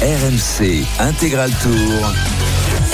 RMC Intégral Tour.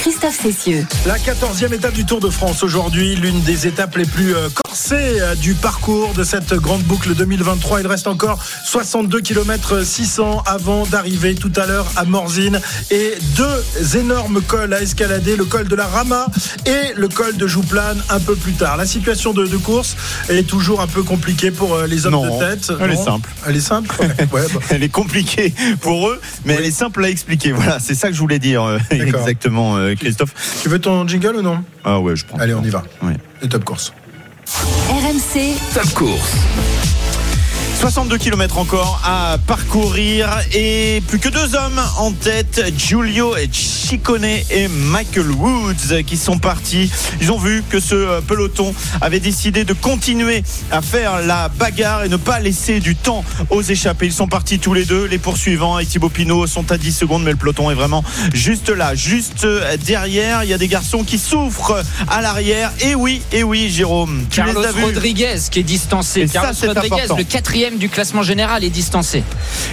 Christophe Cessieux. La 14e étape du Tour de France aujourd'hui, l'une des étapes les plus euh, corsées euh, du parcours de cette grande boucle 2023. Il reste encore 62 km 600 avant d'arriver tout à l'heure à Morzine et deux énormes cols à escalader, le col de la Rama et le col de Jouplane un peu plus tard. La situation de, de course est toujours un peu compliquée pour euh, les hommes Non, de tête. elle est simple. Elle est simple Ouais, bah. Elle est compliquée pour eux, mais elle est simple à expliquer. Voilà, c'est ça que je voulais dire exactement, euh, Christophe. Tu veux ton jingle ou non? Ah ouais, je prends. Allez, on y va. Ouais. Les top course. RMC, Top course. 62 km encore à parcourir et plus que deux hommes en tête, Giulio Ciccone et Michael Woods qui sont partis. Ils ont vu que ce euh, peloton avait décidé de continuer à faire la bagarre et ne pas laisser du temps aux échappés. Ils sont partis tous les deux. Les poursuivants et Thibaut Pinot sont à 10 secondes, mais le peloton est vraiment juste là, juste euh, derrière. Il y a des garçons qui souffrent à l'arrière. Et oui, et oui, Jérôme, tu Carlos. Rodriguez qui est distancé. Et ça, Rodriguez, important. le quatrième du classement général, est distancé.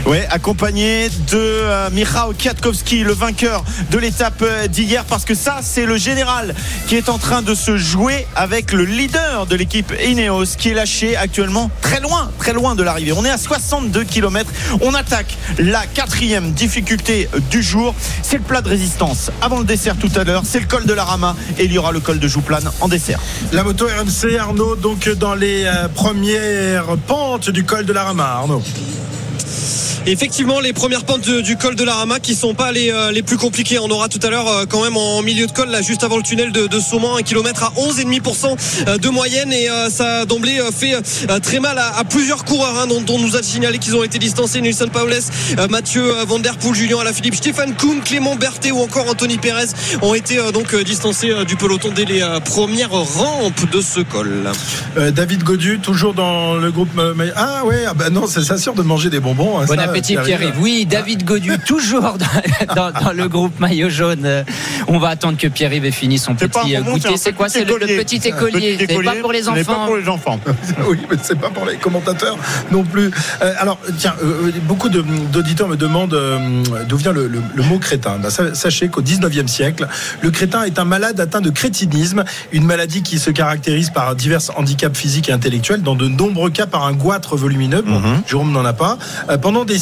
Ouais, accompagné de euh, Michał Kwiatkowski, le vainqueur de l'étape euh, d'hier, parce que ça, c'est le général qui est en train de se jouer avec le leader de l'équipe Ineos, qui est lâché actuellement très loin, très loin de l'arrivée. On est à 62 km. On attaque la quatrième difficulté du jour. C'est le plat de résistance avant le dessert tout à l'heure. C'est le col de la Rama et il y aura le col de Jouplane en dessert. La moto RMC, Arnaud, donc dans les euh, premières pentes du col de la Rama, Effectivement, les premières pentes de- du col de la Rama qui sont pas les, euh, les plus compliquées. On aura tout à l'heure euh, quand même en milieu de col, là, juste avant le tunnel de, de Saumon, un kilomètre à 11,5% euh, de moyenne et euh, ça a d'emblée fait euh, très mal à, à plusieurs coureurs hein, dont, dont on nous a signalé qu'ils ont été distancés. Nelson Paoles, euh, Mathieu Van Der Poel, Julien Alaphilippe, Stéphane Kuhn, Clément Berthet ou encore Anthony Pérez ont été euh, donc distancés euh, du peloton dès les euh, premières rampes de ce col. Euh, David Godu, toujours dans le groupe. euh, mais- Ah ouais, ah bah non, c'est ça sûr de manger des bonbons. hein, Bon ça, appétit Pierre-Yves. Oui, David Godu, toujours dans, dans- dans le groupe maillot jaune. On va attendre que Pierre-Yves ait fini son petit euh, bonbon, goûter. c'est quoi C'est le, petit écolier. C'est pas pour les pas enfants. pour les enfants. oui, mais c'est pas pour les commentateurs non plus. Euh, alors, tiens, euh, beaucoup de- d'auditeurs me demandent euh, d'où vient le, le- le mot crétin. Ben, sa- sachez qu'au 19e siècle, le crétin est un malade atteint de crétinisme, une maladie qui se caractérise par divers handicaps physiques et intellectuels, dans de nombreux cas par un goitre volumineux. Bon, Mhm. Jérôme n'en a pas. Pendant des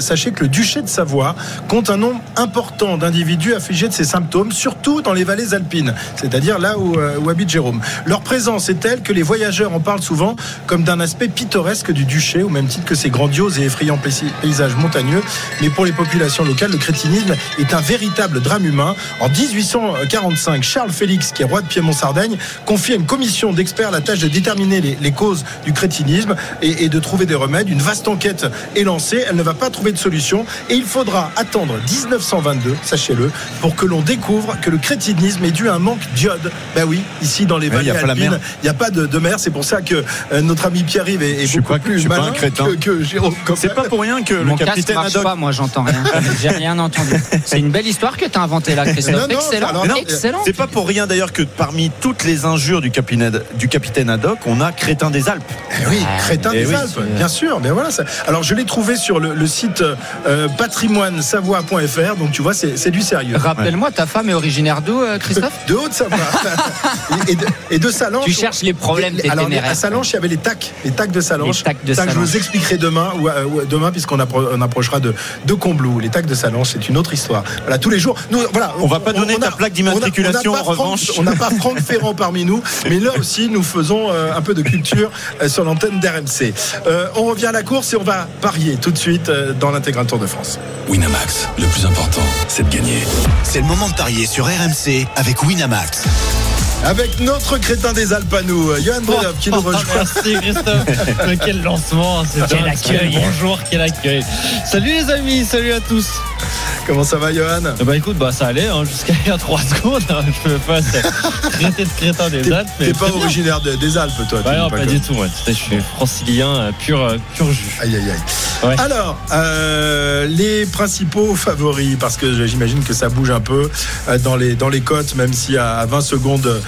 sachez que le duché de Savoie compte un nombre important d'individus affligés de ces symptômes, surtout dans les vallées alpines, c'est-à-dire là où, euh, habite Jérôme. Leur présence est telle que les voyageurs en parlent souvent comme d'un aspect pittoresque du duché, au même titre que ces grandioses et effrayants paysages montagneux. Mais pour les populations locales, le crétinisme est un véritable drame humain. En 1845, Charles Félix, qui est roi de Piémont-Sardaigne, confie à une commission d'experts la tâche de déterminer les, causes du crétinisme et, de trouver des remèdes. Une vaste enquête est lancée. Va pas trouver de solution et il faudra attendre 1922, sachez-le, pour que l'on découvre que le crétinisme est dû à un manque d'iode. Ben oui, ici dans les Ouais, il y vallées alpines, il n'y a pas de, de mer. C'est pour ça que euh, notre ami Pierre-Yves est, est Je suis beaucoup pas- plus je suis pas un crétin. que, que Jérôme. C'est pas pour rien que le Mon casque capitaine marche Haddock pas, moi j'entends rien. J'ai rien entendu. C'est une belle histoire que tu as inventée là, Christophe. Non, non, excellent, alors, non, excellent. C'est pas pour rien d'ailleurs que parmi toutes les injures du capitaine, du capitaine Haddock, on a Crétin des Alpes. Eh oui, crétin eh des oui, Alpes, bien sûr. Mais voilà. ça- Alors je l'ai trouvé sur le, le site euh, patrimoine-savoie.fr. Donc tu vois, c'est c'est du sérieux. Rappelle-moi, ta femme est originaire d'où, euh, Christophe De Haute-Savoie et, de, et de Salanches. Tu cherches les problèmes, Alors à Salanches, il y avait les tacs, les tacs de Salanches. Les tacs de Ça que je vous expliquerai demain, ou, euh, ou demain, puisqu'on appro- on approchera de, de Combloux. Les tacs de Salanches, c'est une autre histoire. Voilà, tous les jours. Nous, voilà. On va pas donner ta a- plaque on d'immatriculation, on en Franck- revanche. On n'a pas Franck Ferrand parmi nous, mais là aussi, nous faisons euh, un peu de culture euh, sur l'antenne d'RMC. Euh, on revient à la course et on va parier tout de suite euh, dans l'intégral Tour de France. Winamax, le plus important, c'est de gagner. C'est le moment de parier sur RMC avec Winamax. Avec notre crétin des Alpes à nous, euh, Johan Bredov, qui nous rejoint. Merci Christophe. Quel lancement, c'est Quel accueil. Bonjour, quel accueil. Salut les amis, salut à tous. Comment ça va, Johan? Bah écoute, bah ça allait hein, jusqu'à il y a 3 secondes. hein. Je me passe traiter de crétin des Alpes. t'es pas originaire de- des Alpes, toi dis non, pas du tout. ouais. Je suis francilien, euh, pur, euh, pur jus. Aïe, aïe, aïe. Ouais. Alors, euh, les principaux favoris, parce que j'imagine que ça bouge un peu dans les, dans les cotes, même si à 20 secondes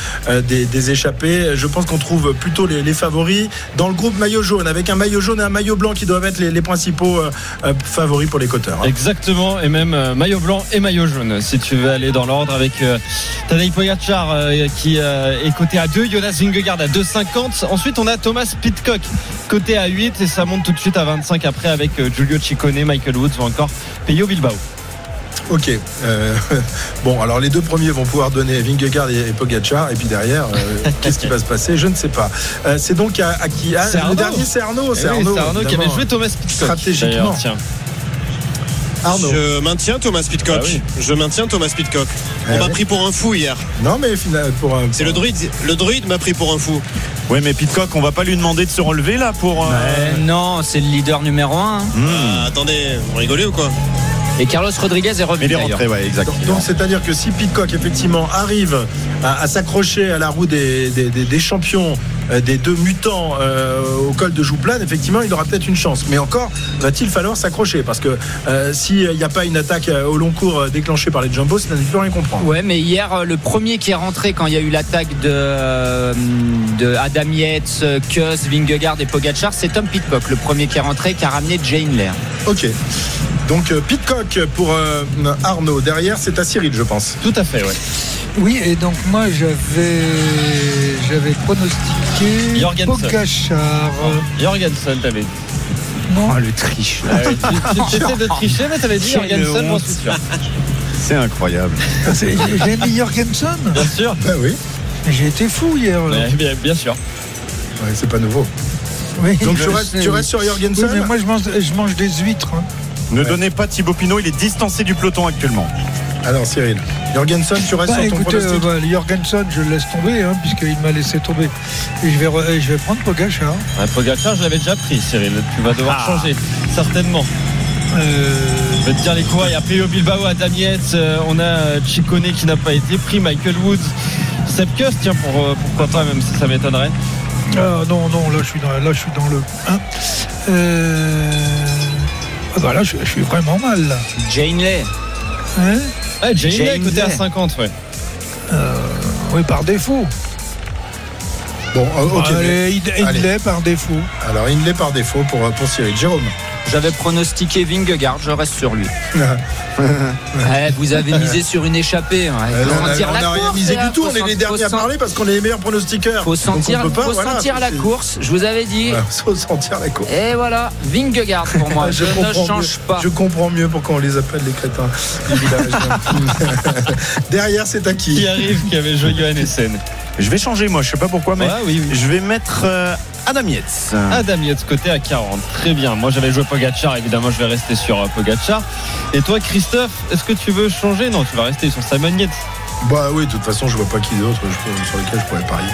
des, des échappés, je pense qu'on trouve plutôt les, les favoris dans le groupe maillot jaune, avec un maillot jaune et un maillot blanc qui doivent être les, les principaux euh, favoris pour les coteurs. hein. Exactement, et même euh, maillot blanc et maillot jaune, si tu veux aller dans l'ordre avec euh, Tadej Pogacar euh, qui euh, est coté à 2, Jonas Vingegaard à 2,50. Ensuite, on a Thomas Pitcock coté à 8 et ça monte tout de suite à 25 après avec Giulio Ciccone, Michael Woods ou encore Peyo Bilbao. Ok. Euh, bon, alors les deux premiers vont pouvoir donner Vingegaard et, Pogacar, et puis derrière, euh, qu'est-ce qui va se passer? Je ne sais pas. Euh, c'est donc à, à qui? Ah, C'est Le Arnaud. dernier, c'est Arnaud. Eh C'est oui, Arnaud, Arnaud qui avait joué Thomas Pitcock. Stratégiquement. tiens. Arnaud. Je maintiens Thomas Pitcock. Ah oui. Je maintiens Thomas Pitcock. On Eh m'a ouais. pris pour un fou hier. Non, mais final, pour un. C'est le druide. Le druide m'a pris pour un fou. Ouais, mais Pitcock, on va pas lui demander de se relever là pour. euh, Euh, non, c'est le leader numéro 1. hmm. Ah, attendez, vous rigolez ou quoi Et Carlos Rodriguez est revenu il est rentré, ouais, exact. Donc, c'est-à-dire que si Pitcock effectivement arrive à, à s'accrocher à la roue des, des- des- des champions, des deux mutants euh, au col de Jouplane, effectivement, il aura peut-être une chance. Mais encore, va-t-il falloir s'accrocher Parce que euh, s'il n'y a pas une attaque euh, au long cours euh, déclenchée par les Jumbo, ça ne peut rien comprendre. Ouais, mais hier, euh, le premier qui est rentré quand il y a eu l'attaque de, euh, de Adam Yates, euh, Kuss, Vingegaard et Pogacar, c'est Tom Pitcock, le premier qui est rentré, qui a ramené Jane Lair. Ok. Donc euh, Pitcock pour euh, Arnaud. Derrière, c'est à Cyril, je pense. Tout à fait, ouais. Oui, et donc moi j'avais j'avais pronostiqué Jorgensen. Pogacar. Jorgensen, t'avais dit. Non, Oh, le triche. Ah tu essaies de tricher, mais t'avais dit Jorgensen, honte. suis sûr. C'est incroyable. c'est- j'ai mis Jorgensen. Bien sûr. Ben oui, J'ai été fou hier. là. Ouais, bien, bien sûr. Ouais, c'est pas nouveau. Oui, Donc je tu restes, tu sur Oui, Jorgensen mais moi je mange, je mange des huîtres. hein. Ne donnez pas Thibaut Pinot, il est distancé du peloton actuellement. Alors Cyril, Jorgensen, tu restes Bah, sur ton écoutez, pronostic euh, bah, Jorgensen, je le laisse tomber, hein, puisqu'il m'a laissé tomber. Et je vais, re- et je vais prendre Pogacar. Un Pogacar, je l'avais déjà pris, Cyril. Tu vas devoir Ah. changer, certainement. Euh, Je vais te dire les quoi. Il y a Peyo Bilbao, Adam Yates, euh, on a euh, Ciccone qui n'a pas été pris, Michael Woods, Sepkus, tiens, pour, pourquoi pas, même si ça m'étonnerait. ah, non, non, là je suis dans, là, je suis dans le 1. Euh, ah, bah, là, je, je suis vraiment mal. Là. Jane Lair. Hein? Ah, Jane Lay, James côté à Lay. 50, ouais. Euh, oui, par défaut. Bon, euh, ok. Allez, il, Allez. il l'est par défaut. Alors il l'est par défaut pour, euh, pour Cyril. Jérôme. J'avais pronostiqué Vingegaard, je reste sur lui. Ouais, vous avez misé sur une échappée. ouais. Euh, Faut on sentir n'a rien course, misé du tout, Faut on est les derniers à parler parce qu'on est les meilleurs pronostiqueurs. Faut Donc, on sentir, peut pas, faut voilà, sentir la course, je vous avais dit. Voilà, faut sentir la course. Et voilà, Vingegaard pour moi, je, ne comprends change mieux, pas. Je comprends mieux pourquoi on les appelle les crétins du village. Derrière, c'est à Qui qui arrive, qui avait joué Johan Essen. Je vais changer, moi, je sais pas pourquoi, mais Ouais, oui, oui. je vais mettre euh, Adam Yates. Adam Yates côté à 40. Très bien. Moi j'avais joué Pogacar, évidemment je vais rester sur euh, Pogacar. Et toi Christophe, est-ce que tu veux changer? Non, tu vas rester sur Simon Yates. Bah oui, de toute façon, je vois pas qui d'autre sur lesquels je pourrais parier.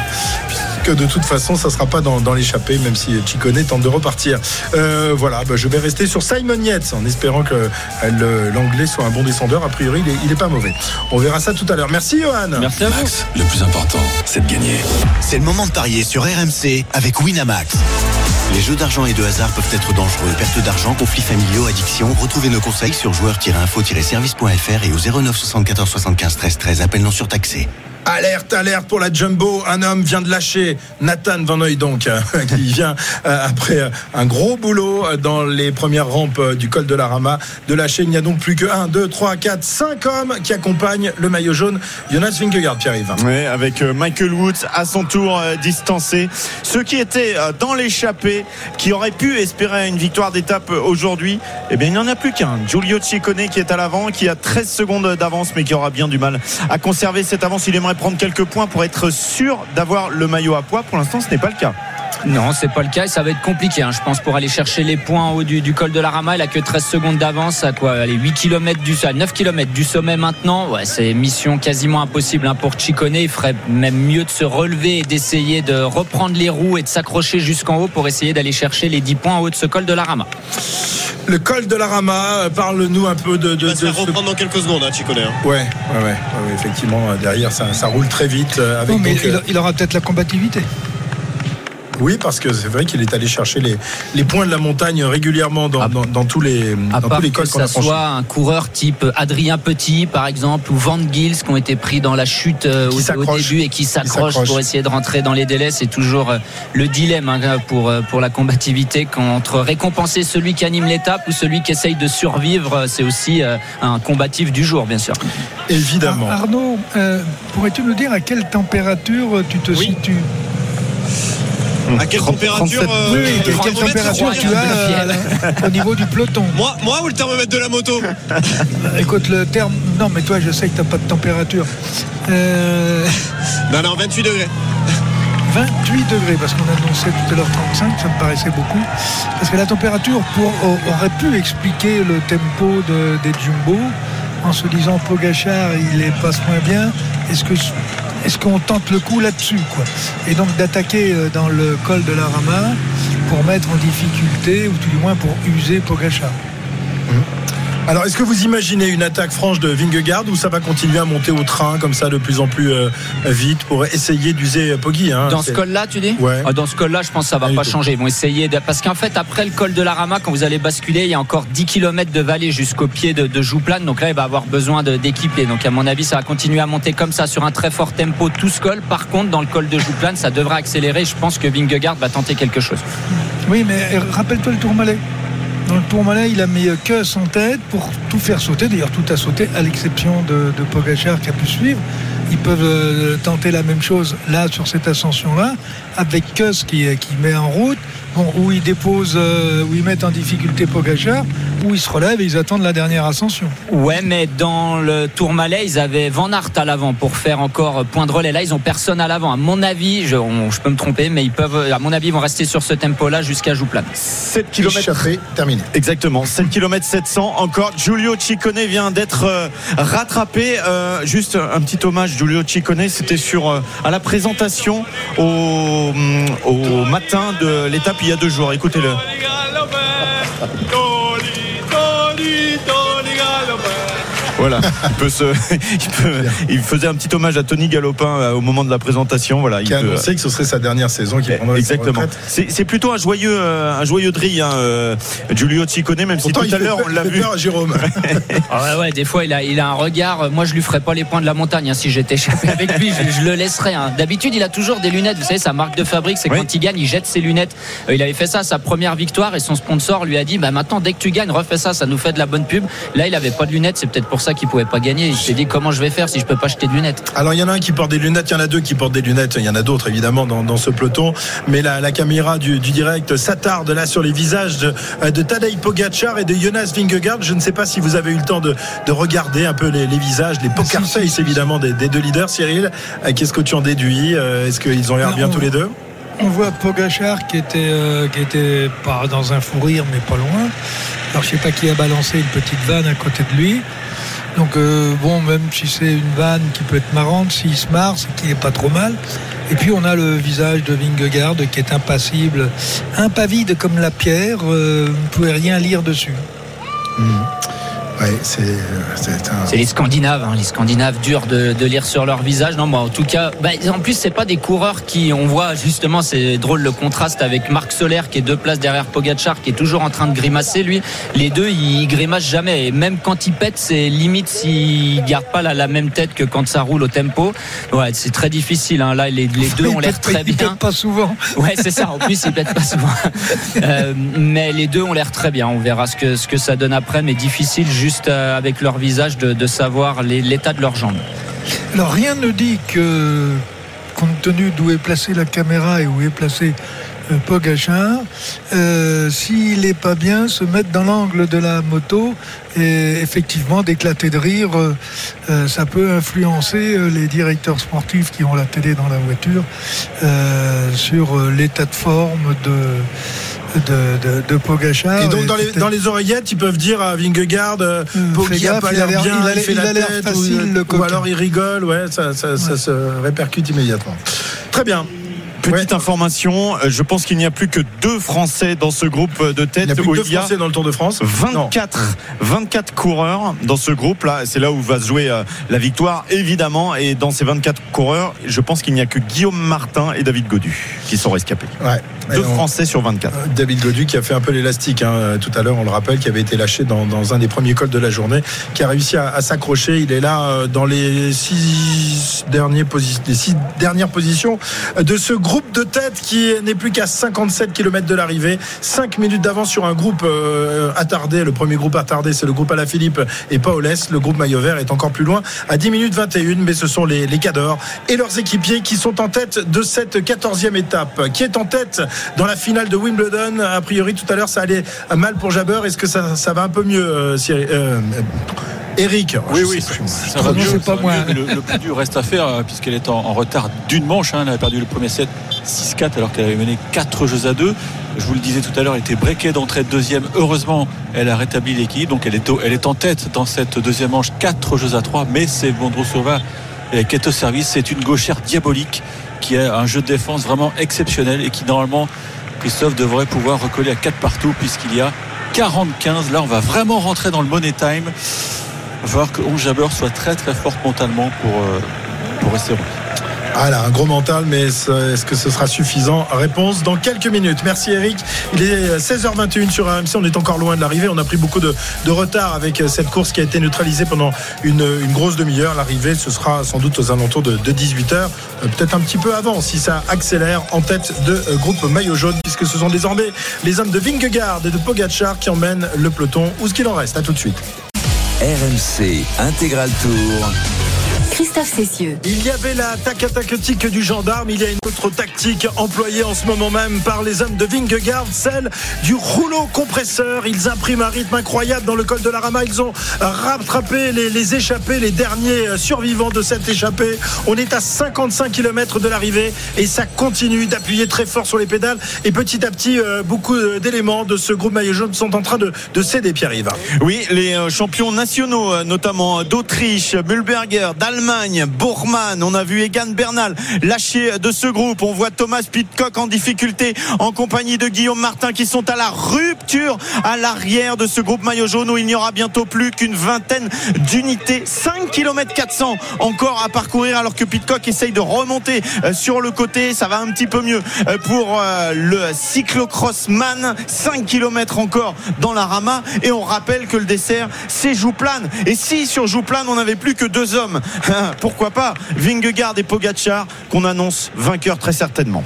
De toute façon, ça sera pas dans, dans l'échappée, même si Chicone tente de repartir. Euh, voilà, bah, je vais rester sur Simon Yates en espérant que euh, l'anglais soit un bon descendeur. A priori, il est, il est pas mauvais. On verra ça tout à l'heure. Merci, Johan. Merci à vous. Max, le plus important, c'est de gagner. C'est le moment de parier sur RMC avec Winamax. Les jeux d'argent et de hasard peuvent être dangereux. Perte d'argent, conflits familiaux, addiction. Retrouvez nos conseils sur joueurs-info-service.fr et au 09 74 75 13 13. Appel non surtaxé. Alerte, alerte pour la Jumbo. Un homme vient de lâcher Nathan Van Hoy donc, euh, qui vient euh, après euh, un gros boulot dans les premières rampes du col de la Rama de lâcher. Il n'y a donc plus que 1, 2, 3, 4, 5 hommes qui accompagnent le maillot jaune. Jonas Vingegaard, Pierre-Yves. Ouais, avec Michael Woods à son tour distancé. Ceux qui étaient dans l'échappée, qui auraient pu espérer une victoire d'étape aujourd'hui, eh bien, il n'y en a plus qu'un. Giulio Ciccone qui est à l'avant, qui a 13 secondes d'avance, mais qui aura bien du mal à conserver cette avance. Il prendre quelques points pour être sûr d'avoir le maillot à poids. Pour l'instant, ce n'est pas le cas. Non, c'est pas le cas et ça va être compliqué. hein. Je pense pour aller chercher les points en haut du, du col de la Rama, il a que 13 secondes d'avance à quoi Allez, 8 km du à 9 km du sommet maintenant. Ouais, c'est mission quasiment impossible hein, pour Chicone. Il ferait même mieux de se relever et d'essayer de reprendre les roues et de s'accrocher jusqu'en haut pour essayer d'aller chercher les 10 points en haut de ce col de la Rama. Le col de la Rama, euh, parle-nous un peu de. de, Il va se de faire ce- reprendre dans quelques secondes, hein, Chicone. hein. Ouais, ouais, ouais, effectivement, euh, derrière, ça, ça roule très vite. avec Non, mais donc, il, euh, il aura peut-être la combativité. Oui, parce que c'est vrai qu'il est allé chercher les, les points de la montagne régulièrement dans, À- dans, dans tous les, À dans part tous les que cols qu'on ça a franchis. soit un coureur type Adrien Petit, par exemple, ou Van Gils, qui ont été pris dans la chute euh, au, début et qui s'accrochent s'accroche. pour essayer de rentrer dans les délais. C'est toujours euh, le dilemme hein, pour, euh, pour la combativité quand- entre récompenser celui qui anime l'étape ou celui qui essaye de survivre. C'est aussi un combatif du jour, bien sûr. Évidemment. Ar- Arnaud, euh, pourrais-tu nous dire à quelle température tu te situes? À quelle 30, température 37. euh, Oui, quelle température tu as euh, au niveau du peloton moi, moi ou le thermomètre de la moto Écoute, le terme. Non, mais toi, je sais que tu n'as pas de température. Euh, Non, non, 28 degrés. 28 degrés, parce qu'on annonçait tout à l'heure 35, ça me paraissait beaucoup. Parce que la température pour, aurait pu expliquer le tempo de, des Jumbo en se disant Pogachar, il les passe moins bien. Est-ce que est-ce qu'on tente le coup là-dessus Et donc d'attaquer euh, dans le col de la Rama pour mettre en difficulté, ou tout du moins pour user Pogachar. Alors, est-ce que vous imaginez une attaque franche de Vingegaard ou ça va continuer à monter au train comme ça de plus en plus euh, vite pour essayer d'user Poggi hein, Dans ce col-là, tu dis Ouais. Ah, Dans ce col-là, je pense que ça va Pas changer. Ils vont essayer de... Parce qu'en fait, après le col de la Rama, quand vous allez basculer, il y a encore 10 km de vallée jusqu'au pied de, de Jouplane. Donc là, il va avoir besoin de- d'équiper. Donc à mon avis, ça va continuer à monter comme ça sur un très fort tempo tout ce col. Par contre, dans le col de Jouplane, ça devrait accélérer. Je pense que Vingegaard va tenter quelque chose. Oui, mais euh, rappelle-toi le Tourmalet. Dans le Tourmalet, il a mis Kuss en tête pour tout faire sauter. D'ailleurs, tout a sauté, à l'exception de, de Pogachar qui a pu suivre. Ils peuvent euh, tenter la même chose là, sur cette ascension-là, avec Kuss qui, euh, qui met en route, bon, où ils déposent, euh, où ils mettent en difficulté Pogachar, où ils se relèvent et ils attendent la dernière ascension. Ouais, mais dans le Tourmalet, ils avaient Van Aert à l'avant pour faire encore point de relais. Là, ils ont personne à l'avant. À mon avis, je, on- je peux me tromper, mais ils peuvent, à mon avis, ils vont rester sur ce tempo-là jusqu'à Jouplane. 7 km Échappé, terminé. Exactement, 7 km 700 encore. Giulio Ciccone vient d'être euh, rattrapé. Euh, juste un petit hommage, Giulio Ciccone, c'était sur euh, à la présentation au, hum, au matin de l'étape il y a deux jours. Écoutez-le. Voilà, il, peut se, il, peut- il faisait un petit hommage à Tony Galopin euh, au moment de la présentation. Voilà, il Qui a peut- annoncé que ce serait sa dernière saison qui prendrait sa Exactement. C'est c'est plutôt un joyeux, euh, un joyeux drill, hein, euh, Giulio Ciccone, même si tout il à l'heure on l'a il vu. peur à Jérôme. Ah ouais, ouais, des fois il a, il a un regard. Moi, je lui ferais pas les points de la montagne hein, si j'étais échappé avec lui. Je, je le laisserais. hein. D'habitude, il a toujours des lunettes. Vous savez, sa marque de fabrique, c'est Oui. quand il gagne, il jette ses lunettes. Il avait fait ça à sa première victoire et son sponsor lui a dit bah maintenant, dès que tu gagnes, refais ça. Ça nous fait de la bonne pub. Là, il avait pas de lunettes. C'est peut-être pour ça qu'il pouvait pas gagner. Il s'est dit comment je vais faire si je peux pas acheter de lunettes. Alors il y en a un qui porte des lunettes, il y en a deux qui portent des lunettes, il y en a d'autres évidemment dans, dans ce peloton, mais la, la caméra du, du direct s'attarde là sur les visages de, euh, de Tadej Pogacar et de Jonas Vingegaard. Je ne sais pas si vous avez eu le temps de, de regarder un peu les, les visages, les poker Si, face si, évidemment des, des deux leaders. Cyril, euh, qu'est-ce que tu en déduis Euh, Est-ce qu'ils ont l'air bien tous les deux On voit Pogachar qui était, euh, qui était pas dans un fou rire, mais pas loin. Alors je sais pas qui a balancé une petite vanne à côté de lui. Donc euh, bon, même si c'est une vanne qui peut être marrante, s'il se marre, c'est qu'il est pas trop mal. Et puis on a le visage de Vingegaard qui est impassible, impavide comme la pierre. euh, vous ne pouvez rien lire dessus. Ouais, c'est c'est un. C'est les Scandinaves, hein, les Scandinaves durs de, de lire sur leur visage. Non, bah, en tout cas, bah, en plus c'est pas des coureurs qui, on voit justement, c'est drôle le contraste avec Marc Soler qui est deux places derrière Pogachar, qui est toujours en train de grimacer. Lui, les deux, ils grimacent jamais. Et même quand ils pètent, c'est limite s'ils gardent pas la, la même tête que quand ça roule au tempo. Ouais, c'est très difficile. Hein. Là, les, les deux ont l'air très bien. pète pas souvent. Ouais, c'est ça. En plus, ils pètent pas souvent. Euh, mais les deux ont l'air très bien. On verra ce que, ce que ça donne après. Mais difficile, juste euh, avec leur visage, de, savoir l'état de leurs jambes. Alors rien ne dit que, compte tenu d'où est placée la caméra et où est placé euh, Pogachar, euh, s'il n'est pas bien, se mettre dans l'angle de la moto et effectivement d'éclater de rire, ça peut influencer les directeurs sportifs qui ont la télé dans la voiture sur l'état de forme de de, de, de Pogachar. Et donc dans les, peut-être- dans les oreillettes, ils peuvent dire à Vingegaard, euh, Euh, Poggi fais a pas l'air bien, il a il, fait il la tête, facile, ou, le ou alors il rigole, ouais, ça, ça, ça se répercute immédiatement. Très bien. Petite information, euh, je pense qu'il n'y a plus que deux Français dans ce groupe de tête Il n'y a plus que deux y Français dans le Tour de France? 24, 24 coureurs dans ce groupe là. C'est là où va se jouer euh, la victoire évidemment. Et dans ces 24 coureurs, je pense qu'il n'y a que Guillaume Martin et David Godu qui sont rescapés. Ouais. Deux Français sur 24. Euh, David Godu qui a fait un peu l'élastique hein, euh, tout à l'heure, on le rappelle, qui avait été lâché dans, dans un des premiers cols de la journée, qui a réussi à, à s'accrocher. Il est là euh, dans les six, derniers les six dernières positions de ce groupe de tête qui n'est plus qu'à 57 km de l'arrivée. 5 minutes d'avance sur un groupe euh, attardé. Le premier groupe attardé, c'est le groupe Alaphilippe et Paolès. Le groupe Maillot Vert est encore plus loin à 10 minutes 21, mais ce sont les, les cadors et leurs équipiers qui sont en tête de cette 14e étape. Qui est en tête dans la finale de Wimbledon A priori, tout à l'heure, ça allait mal pour Jabber. Est-ce que ça, ça va un peu mieux, euh, Cyril- euh, Eric Oui, Je oui, sais ça, va mieux. pas moi. mieux, mais le, le plus dur reste à faire euh, puisqu'elle est en, en retard d'une manche. hein. Elle a perdu le premier set 6-4 alors qu'elle avait mené 4 jeux à 2. Je vous le disais tout à l'heure, elle était breakée d'entrée de deuxième. Heureusement, elle a rétabli l'équilibre. Donc elle est, elle est en tête dans cette deuxième manche 4 jeux à 3. Mais c'est Bondrousova euh, qui est au service. C'est une gauchère diabolique qui a un jeu de défense vraiment exceptionnel et qui normalement, Christophe devrait pouvoir recoller à 4 partout puisqu'il y a 40-15. Là, on va vraiment rentrer dans le money time. Il va falloir que 11 Jabber soit très très forte mentalement pour, euh, pour rester. Ah là, un gros mental, mais est-ce que ce sera suffisant? Réponse dans quelques minutes. Merci Eric. Il est 16h21 sur AMC. On est encore loin de l'arrivée. On a pris beaucoup de, retard avec cette course qui a été neutralisée pendant une, une grosse demi-heure. L'arrivée, ce sera sans doute aux alentours de, 18h, peut-être un petit peu avant si ça accélère en tête de euh, groupe maillot jaune, puisque ce sont désormais les hommes de Vingegaard et de Pogacar qui emmènent le peloton. Où ce qu'il en reste? À tout de suite. RMC Intégral Tour. Christophe Cessieux. Il y avait la tactique du gendarme, il y a une autre tactique employée en ce moment même par les hommes de Vingegaard, celle du rouleau compresseur. Ils impriment un rythme incroyable dans le col de la Rama. Ils ont rattrapé les, les échappés, les derniers survivants de cette échappée. On est à 55 km de l'arrivée et ça continue d'appuyer très fort sur les pédales. Et petit à petit, euh, beaucoup d'éléments de ce groupe maillot jaune sont en train de, de céder, Pierre-Yves. Oui, les euh, champions nationaux, euh, notamment d'Autriche, Mühlberger, d'Allemagne, On a vu Egan Bernal lâcher de ce groupe. On voit Thomas Pitcock en difficulté en compagnie de Guillaume Martin qui sont à la rupture à l'arrière de ce groupe maillot jaune où il n'y aura bientôt plus qu'une vingtaine d'unités. 5 km 400 encore à parcourir alors que Pitcock essaye de remonter euh, sur le côté. Ça va un petit peu mieux euh, pour euh, le cyclocrossman. 5 km encore dans la Rama et on rappelle que le dessert c'est Jouplane. Et si sur Jouplane on n'avait plus que deux hommes, pourquoi pas Vingegaard et Pogacar qu'on annonce vainqueurs très certainement.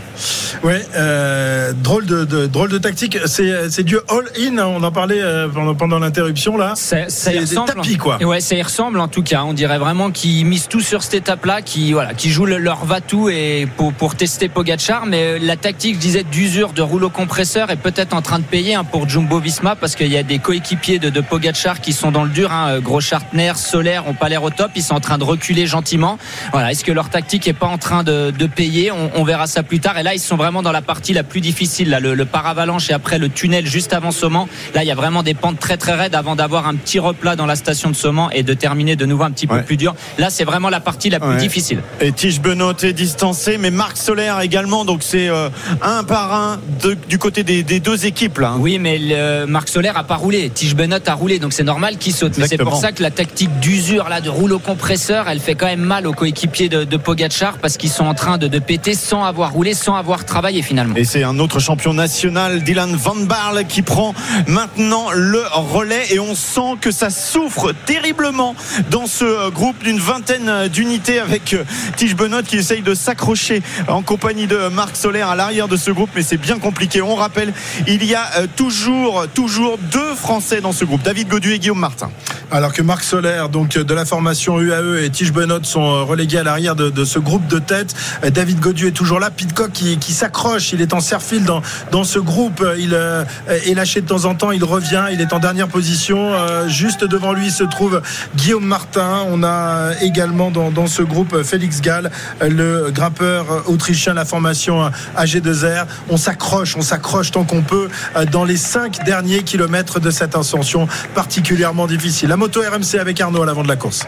Ouais, euh, drôle de, de- drôle de tactique. C'est c'est du all-in. hein. On en parlait euh, pendant, pendant l'interruption là. C'est des ressemble. tapis quoi. Ouais, ça y ressemble en tout cas. On dirait vraiment qu'ils misent tout sur cette étape-là, qui voilà, qui jouent le- leur va-tout et pour, pour tester Pogachar. Mais la tactique, je disais, d'usure de rouleau compresseur est peut-être en train de payer hein, pour Jumbo Visma parce qu'il y a des coéquipiers de, de Pogachar qui sont dans le dur. Hein. Gros Chartner, Solaire ont pas l'air au top. Ils sont en train de reculer gentiment. Voilà. Est-ce que leur tactique est pas en train de, de payer on, on verra ça plus tard. Et là, ils sont vraiment dans la partie la plus difficile, là, le, le paravalanche et après le tunnel juste avant Soman. Là, il y a vraiment des pentes très très raides avant d'avoir un petit replat dans la station de Soman et de terminer de nouveau un petit peu plus dur. Là, c'est vraiment la partie la plus Ouais. difficile. Et Tige Benoît est distancé, mais Marc Solaire également. Donc c'est euh, un par un de- du côté des, des deux équipes là. Oui, mais le Marc Solaire a pas roulé. Tige Benoît a roulé, donc c'est normal qu'il saute. C'est pour ça que la tactique d'usure là de rouleau compresseur, elle fait quand même mal aux coéquipiers de, de Pogacar parce qu'ils sont en train de, de péter sans avoir roulé, sans avoir travaillé finalement. Et c'est un autre champion national, Dylan Van Barle, qui prend maintenant le relais. Et on sent que ça souffre terriblement dans ce groupe d'une vingtaine d'unités avec Tige Benoît qui essaye de s'accrocher en compagnie de Marc Solaire à l'arrière de ce groupe. Mais c'est bien compliqué. On rappelle, il y a euh, toujours, toujours deux Français dans ce groupe, David Godu et Guillaume Martin. Alors que Marc Solaire, donc de la formation UAE et Tige Benoît sont euh, relégués à l'arrière de, ce groupe de tête. Euh, David Godu est toujours là. Pitcock qui, qui s'accroche. Il est en serre-fil dans, dans ce groupe. Euh, Il est lâché de temps en temps. Il revient. Il est en dernière position. Juste devant lui se trouve Guillaume Martin. On a également dans, ce groupe Félix Gall, le grimpeur autrichien, la formation AG2R. On s'accroche, on s'accroche tant qu'on peut dans les cinq derniers kilomètres de cette ascension particulièrement difficile. La moto RMC avec Arnaud à l'avant de la course.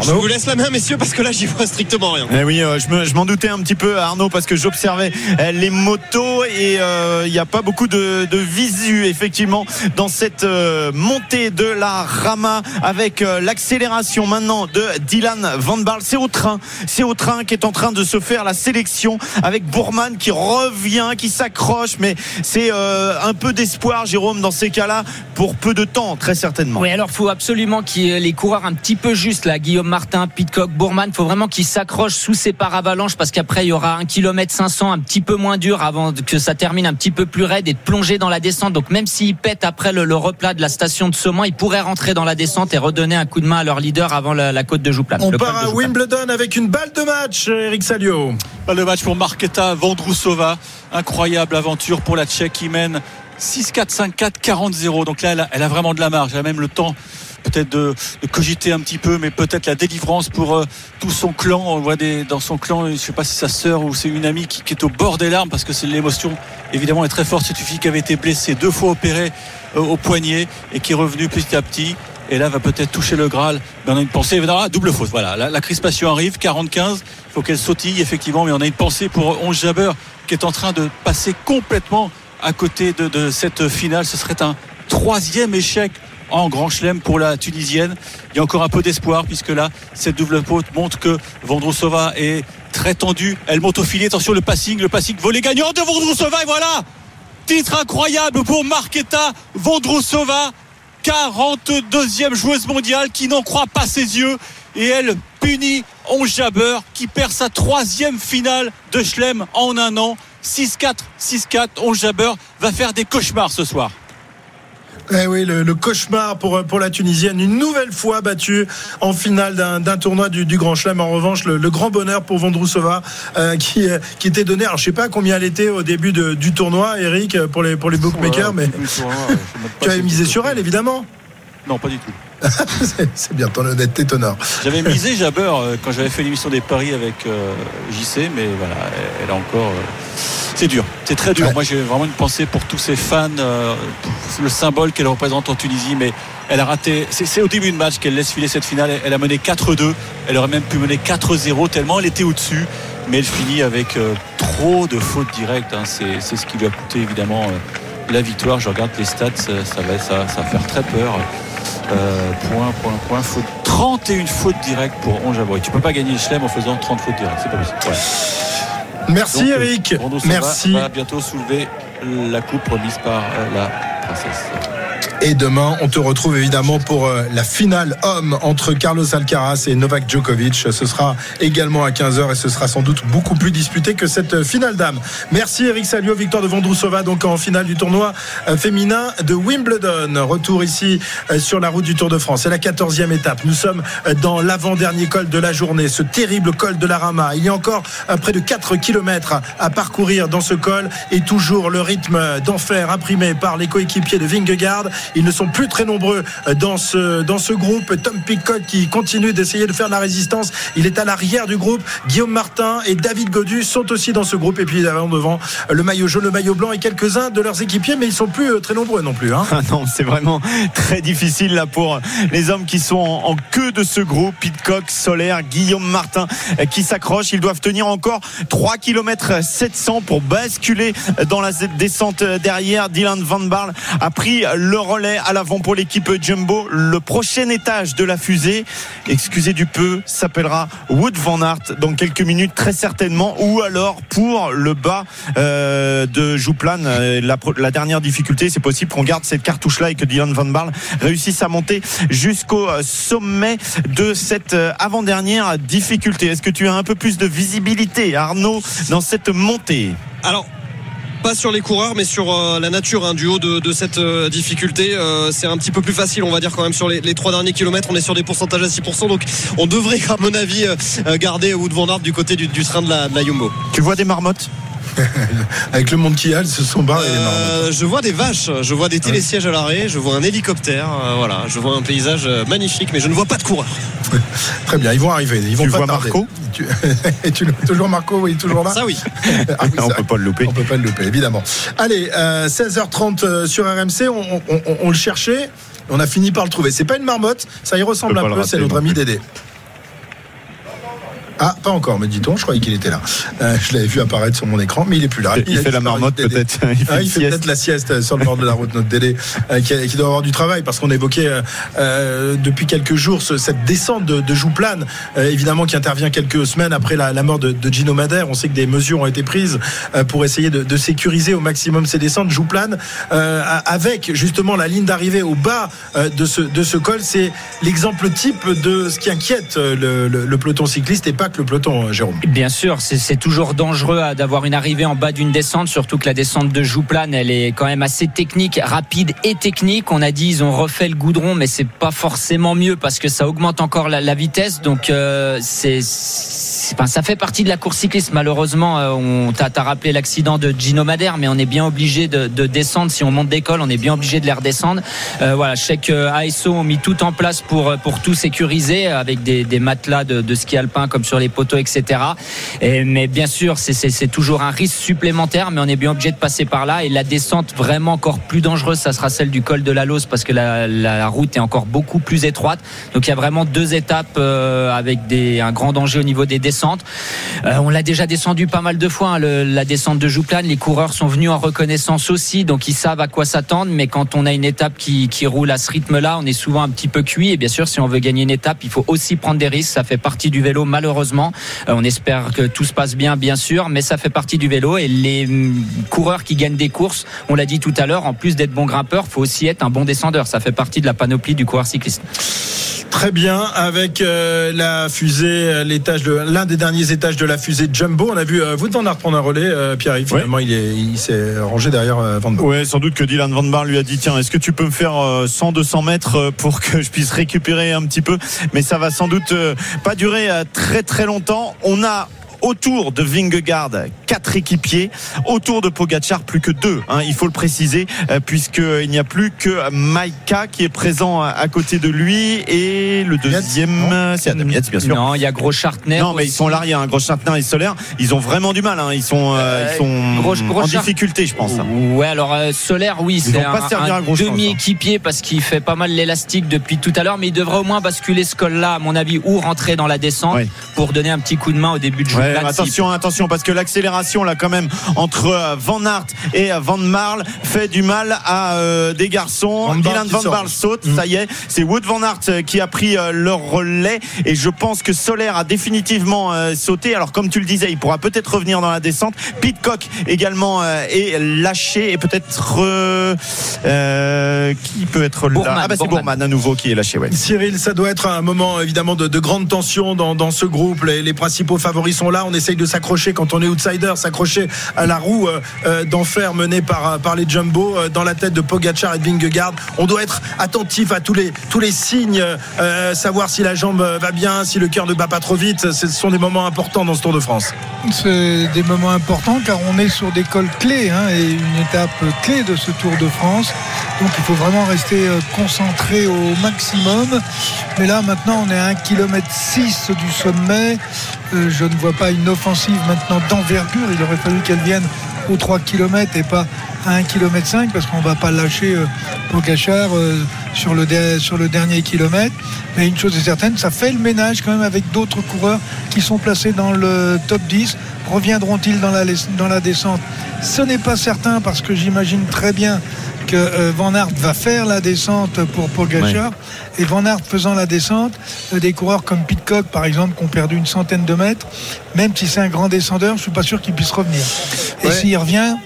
Je vous laisse la main, messieurs, parce que là, j'y vois strictement rien. Eh oui, euh, je me- je m'en doutais un petit peu, Arnaud, parce que j'observais euh, les motos et euh, il n'y a pas beaucoup de, de visu, effectivement, dans cette euh, montée de la Rama avec euh, l'accélération maintenant de Dylan Van Baarle. C'est au train, c'est au train qui est en train de se faire la sélection avec Bourman qui revient, qui s'accroche, mais c'est euh, un peu d'espoir, Jérôme, dans ces cas-là, pour peu de temps, très certainement. Oui, alors faut absolument qu'il y ait les coureurs un petit peu justes là, Guillaume Martin, Pitcock, Bourman. Faut vraiment qu'ils s'accrochent sous ces paravalanches parce qu'après il y aura un kilomètre 500 un petit peu moins dur avant que ça termine un petit peu plus raide et de plonger dans la descente. Donc même s'ils pètent après le, le replat de la station de Saumon, ils pourraient rentrer dans la descente et redonner un coup de main à leur leader avant la, la côte de Jouplane. On Le part à. Wimbledon avec une balle de match, Eric Salio. Pas de match pour Marketa Vondrousova. Incroyable aventure pour la Tchèque qui mène 6-4, 5-4, 40-0. Donc là, elle a, elle a vraiment de la marge. Elle a même le temps peut-être de, cogiter un petit peu, mais peut-être la délivrance pour euh, tout son clan. On voit dans son clan, je ne sais pas si sa sœur ou c'est une amie qui, est au bord des larmes parce que c'est l'émotion évidemment est très forte. C'est une fille qui avait été blessée, deux fois opérée euh, au poignet et qui est revenue petit à petit. Et là, va peut-être toucher le Graal. Mais on a une pensée. Ah, double fausse. Voilà, la, crispation arrive. 40-15. Il faut qu'elle sautille, effectivement. Mais on a une pensée pour Onge Jabber qui est en train de passer complètement à côté de cette finale. Ce serait un troisième échec en grand chelem pour la Tunisienne. Il y a encore un peu d'espoir puisque là, cette double faute montre que Vondrousova est très tendue. Elle monte au filet. Attention, le passing, le passing volet gagnant de Vondrousova. Et voilà Titre incroyable pour Marketa Vondrousova. 42e joueuse mondiale qui n'en croit pas ses yeux et elle punit Onge Jabber qui perd sa troisième finale de Chelem en un an 6-4 6-4 Onge Jabber va faire des cauchemars ce soir Eh oui, le, le cauchemar pour, pour la Tunisienne, une nouvelle fois battue en finale d'un d'un tournoi du, du Grand Chelem. En revanche, le, le grand bonheur pour Vondrousova euh, qui, euh, qui était donné. Alors, je sais pas combien elle était au début de- du tournoi, Eric, pour les, pour les bookmakers, mais tu avais misé sur elle, évidemment. non pas du tout C'est- bien ton honnêteté, t'honore. j'avais misé Jabber euh, quand j'avais fait l'émission des paris avec euh, JC mais voilà elle- elle a encore euh, c'est dur c'est très dur Ouais. moi j'ai vraiment une pensée pour tous ces fans euh, le symbole qu'elle représente en Tunisie mais elle a raté c'est au début de match qu'elle laisse filer cette finale elle a mené 4-2 elle aurait même pu mener 4-0 tellement elle était au-dessus mais elle finit avec euh, trop de fautes directes hein. c'est ce qui lui a coûté évidemment euh, la victoire je regarde les stats ça, va, ça, va faire très peur point, point, point, faute. 31 fautes directes pour Onjabori. Tu peux pas gagner le chelem en faisant 30 fautes directes. C'est pas possible. Voilà. Merci, Donc, Eric. Merci. Va bientôt soulever la coupe remise par euh, la princesse. Et demain, on te retrouve évidemment pour euh, la finale homme entre Carlos Alcaraz et Novak Djokovic. Ce sera également à 15h et ce sera sans doute beaucoup plus disputé que cette euh, finale d'âme. Merci Eric Salio, victoire de Vondrousova donc en finale du tournoi euh, féminin de Wimbledon. Retour ici sur la route du Tour de France. C'est la 14e étape. Nous sommes dans l'avant-dernier col de la journée, ce terrible col de la Rama. Il y a encore près de 4 km à parcourir dans ce col et toujours le rythme d'enfer imprimé par les coéquipiers de Vingegaard. Ils ne sont plus très nombreux euh, dans ce, dans ce groupe. Tom Pitcock qui continue d'essayer de faire de la résistance. Il est à l'arrière du groupe. Guillaume Martin et David Godu sont aussi dans ce groupe. Et puis avant devant euh, le maillot jaune, le maillot blanc et quelques-uns de leurs équipiers, mais ils sont plus euh, très nombreux non plus. Hein. Ah non, c'est vraiment très difficile là pour les hommes qui sont en, queue de ce groupe. Pitcock, Solaire, Guillaume Martin qui s'accrochent. Ils doivent tenir encore 3 km 700 pour basculer dans la descente derrière. Dylan Van Barle a pris le relais à l'avant pour l'équipe Jumbo. Le prochain étage de la fusée, excusez du peu, s'appellera Wood Van Aert dans quelques minutes très certainement ou alors pour le bas euh, de Jouplane. Euh, La, la dernière difficulté, c'est possible qu'on garde cette cartouche-là et que Dylan Van Barle réussisse à monter jusqu'au euh, sommet de cette avant-dernière difficulté. Est-ce que tu as un peu plus de visibilité, Arnaud, dans cette montée? Alors, pas sur les coureurs, mais sur euh, la nature hein, du haut de, cette euh, difficulté. Euh, c'est un petit peu plus facile, on va dire, quand même, sur les, trois derniers kilomètres. On est sur des pourcentages à 6%. Donc, on devrait, à mon avis, garder Wood Van Aert du côté du, du train de la, de la Jumbo. Tu vois des marmottes? Avec le monde qui a, ils se sont marmottes. Euh, je vois des vaches, je vois des télésièges à l'arrêt, je vois un hélicoptère. euh, voilà, je vois un paysage euh, magnifique, mais je ne vois pas de coureurs. Très bien, ils vont arriver. Ils vont Tu pas vois tarder. Marco tu, et tu le- toujours Marco, oui, toujours là. Ça, oui. Ah oui, On peut pas le louper. On peut pas le louper, évidemment. Allez, euh, 16h30 euh, sur RMC, on, on- on- on le cherchait, on a fini par le trouver. C'est pas une marmotte, ça y ressemble un peu, c'est notre ami plus. Dédé. Ah, pas encore, me dit-on. Je croyais qu'il était là. Euh, je l'avais vu apparaître sur mon écran, mais il est plus là. Il, fait la marmotte peut-être. Il fait, Ah, il fait peut-être la sieste sur le bord de la route, notre Dédé, euh, qui, qui doit avoir du travail, parce qu'on évoquait euh, euh, depuis quelques jours ce- cette descente de, de Jouplane, euh, évidemment qui intervient quelques semaines après la, la mort de, de Gino Madère. On sait que des mesures ont été prises euh, pour essayer de, de sécuriser au maximum ces descentes. Jouplane, euh, avec justement la ligne d'arrivée au bas euh, de, ce, de ce col, c'est l'exemple type de ce qui inquiète euh, le, le- le peloton cycliste et pas le peloton, euh, Jérôme. Bien sûr, c'est toujours dangereux à- d'avoir une arrivée en bas d'une descente, surtout que la descente de Jouplane, elle est quand même assez technique, rapide et technique. On a dit ils ont refait le goudron, mais c'est pas forcément mieux parce que ça augmente encore la, vitesse. Donc euh, c'est, enfin, ça fait partie de la course cycliste. Malheureusement, euh, on t'a rappelé l'accident de Gino Madère, mais on est bien obligé de, de descendre. Si on monte d'école, on est bien obligé de les redescendre. Euh, voilà, je sais ASO ont mis tout en place pour tout sécuriser avec des, des matelas de, de ski alpin comme sur les poteaux, etc. Et, mais bien sûr, c'est- toujours un risque supplémentaire, mais on est bien obligé de passer par là. Et la descente vraiment encore plus dangereuse, ça sera celle du col de la Lose parce que la, route est encore beaucoup plus étroite. Donc il y a vraiment deux étapes euh, avec un grand danger au niveau des descentes. Euh, on l'a déjà descendu pas mal de fois, hein, la descente de Jouplane. Les coureurs sont venus en reconnaissance aussi, donc ils savent à quoi s'attendre. Mais quand on a une étape qui roule à ce rythme-là, on est souvent un petit peu cuit. Et bien sûr, si on veut gagner une étape, il faut aussi prendre des risques. Ça fait partie du vélo, malheureusement. Euh, on espère que tout se passe bien, bien sûr, mais ça fait partie du vélo. Et les coureurs qui gagnent des courses, on l'a dit tout à l'heure, en plus d'être bon grimpeur, faut aussi être un bon descendeur. Ça fait partie de la panoplie du coureur cycliste. Très bien, avec euh, la fusée, euh, l'étage de l'un des derniers étages de la fusée Jumbo, on a vu euh, Wout van Aert prendre un relais. euh, Pierre-Yves, finalement, il est, il s'est rangé derrière Van Aert. Ouais, sans doute que Dylan Van lui a dit tiens, est-ce que tu peux me faire euh, 100 200 mètres pour que je puisse récupérer un petit peu? Mais ça va sans doute euh, pas durer euh, très très longtemps. On a Autour de Vingegaard, quatre équipiers. Autour de Pogacar, plus que deux. hein, il faut le préciser, euh, puisqu'il n'y a plus que Maika qui est présent à côté de lui et le deuxième, euh, c'est Adam Yates, bien sûr. Non, il y a Gros Chartner. Non, mais ils sont là, il y a un gros Chartner et Solaire. Ils ont vraiment du mal. hein. Ils sont, euh, ils sont Gros- en difficulté, je pense. Ouais, alors euh, Solaire, oui, Ils c'est vont pas un, servir un hein. demi-équipier parce qu'il fait pas mal l'élastique depuis tout à l'heure, mais il devrait au moins basculer ce col-là, à mon avis, ou rentrer dans la descente pour donner un petit coup de main au début de jeu. Ouais, attention, attention, parce que l'accélération là, quand même, entre euh, Van Aert et euh, Van Marle fait du mal à euh, des garçons. Van Dylan Van. Baarle saute, Mm. ça y est. C'est Wood Van Aert euh, qui a pris euh, leur relais, et je pense que Solaire a définitivement euh, sauté. Alors, comme tu le disais, il pourra peut-être revenir dans la descente. Pitcock également euh, est lâché, et peut-être euh, euh, qui peut être là? Bourman, Ah bah c'est. Bourman à nouveau qui est lâché. Ouais. Cyril, ça doit être un moment évidemment de, de grande tension dans, dans ce groupe. Les, les principaux favoris sont là. On essaye de s'accrocher quand on est outsider, s'accrocher à la roue euh, euh, d'enfer menée par, par les Jumbo euh, dans la tête de Pogacar et de Vingegaard. On doit être attentif à tous les, tous les signes, euh, savoir si la jambe va bien, si le cœur ne bat pas trop vite. Ce sont des moments importants dans ce Tour de France. C'est des moments importants car on est sur des cols clés hein, et une étape clé de ce Tour de France. Donc il faut vraiment rester euh, concentré au maximum. Mais là maintenant on est à 1 km 6 du sommet. Euh, je ne vois pas une offensive maintenant d'envergure. Il aurait fallu qu'elle vienne aux 3 km et pas à 1 km 5 parce qu'on ne va pas lâcher euh, euh, sur, le dernier kilomètre. Mais une chose est certaine, ça fait le ménage quand même avec d'autres coureurs qui sont placés dans le top 10. Reviendront-ils dans la descente? Ce n'est pas certain parce que j'imagine très bien que euh, Van Aert va faire la descente pour Pogacar. Et Van Aert faisant la descente, euh, des coureurs comme Pitcock par exemple qui ont perdu une centaine de mètres, même si c'est un grand descendeur, je suis pas sûr qu'il puisse revenir. Et s'il revient,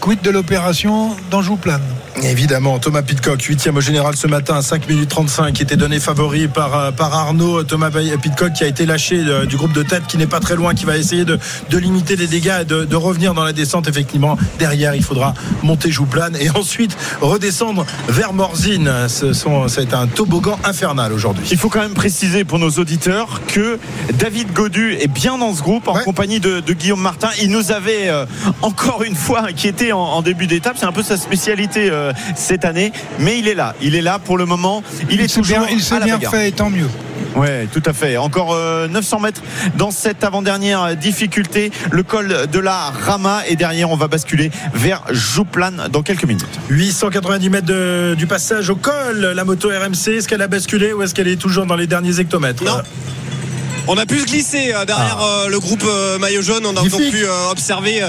quid de l'opération dans Jouplane Évidemment, Thomas Pitcock, 8 au général ce matin, 5 minutes 35, qui était donné favori par, euh, par Arnaud. Thomas Pitcock qui a été lâché euh, du groupe de tête, qui n'est pas très loin, qui va essayer de, de limiter les dégâts et de, de revenir dans la descente. Effectivement, derrière, il faudra monter Jouplane et ensuite redescendre vers Morzine. Ce sont, ça a été un toboggan infernal aujourd'hui. Il faut quand même préciser pour nos auditeurs que David Godu est bien dans ce groupe en Ouais. compagnie de, de Guillaume Martin. Il nous avait euh, encore une fois inquiété en, en début d'étape. C'est un peu sa spécialité euh, cette année, mais il est là. Il est là pour le moment. Il, est toujours bien, il s'est bien bagarre. fait et tant mieux. Ouais, tout à fait. Encore euh, 900 mètres dans cette avant-dernière difficulté. Le col de la Rama et derrière, on va basculer vers Jouplane dans quelques minutes. 890 mètres de- du passage au col. La moto RMC, est-ce qu'elle a basculé ou est-ce qu'elle est toujours dans les derniers hectomètres? Non. On a pu se glisser euh, derrière euh, le groupe euh, maillot jaune. On a donc pu observer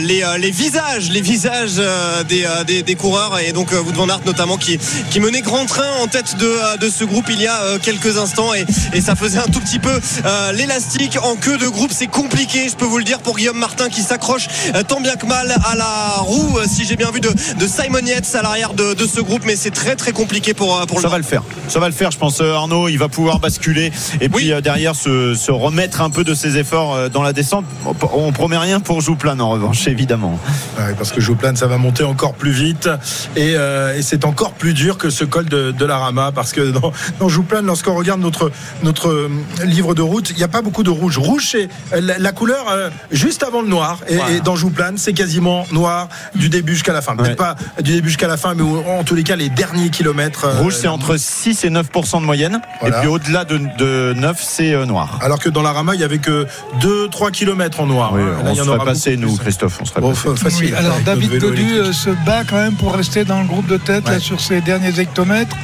les, les visages, les visages des, des, des coureurs et donc Wout van Aert notamment qui, qui menait grand train en tête de, de ce groupe il y a quelques instants et, et ça faisait un tout petit peu euh, l'élastique en queue de groupe. C'est compliqué, je peux vous le dire, pour Guillaume Martin qui s'accroche tant bien que mal à la roue, si j'ai bien vu, de, de Simon Yates à l'arrière de, de ce groupe. Mais c'est très très compliqué pour, pour Ça le va le faire. Ça va le faire, je pense. Arnaud, il va pouvoir basculer et puis Oui. derrière se, se remettre un peu de ses efforts euh, dans la descente. On- promet rien pour Jouplan en revanche, évidemment. Ouais, parce que Jouplan, ça va monter encore plus vite et, euh, et c'est encore plus dur que ce col de, de la Rama parce que dans, dans Jouplan, lorsqu'on regarde notre, notre euh, livre de route, il n'y a pas beaucoup de rouge. Rouge, c'est la, la couleur euh, juste avant le noir et, et dans Jouplan, c'est quasiment noir du début jusqu'à la fin. Peut-être Ouais. pas du début jusqu'à la fin, mais en tous les cas, les derniers kilomètres. euh, Rouge, c'est entre 6 et 9 de moyenne. Voilà. Et puis au-delà de, de 9, c'est noir. Alors que dans la Rama, il n'y avait que 2-3 kilomètres en noir. Oui, Là, on il y en serait aura passé, beaucoup nous. Christophe. On serait Bon, passé. fa- facile. Oui, alors David Godu euh, se bat quand même pour rester dans le groupe de tête là, sur ses derniers hectomètres,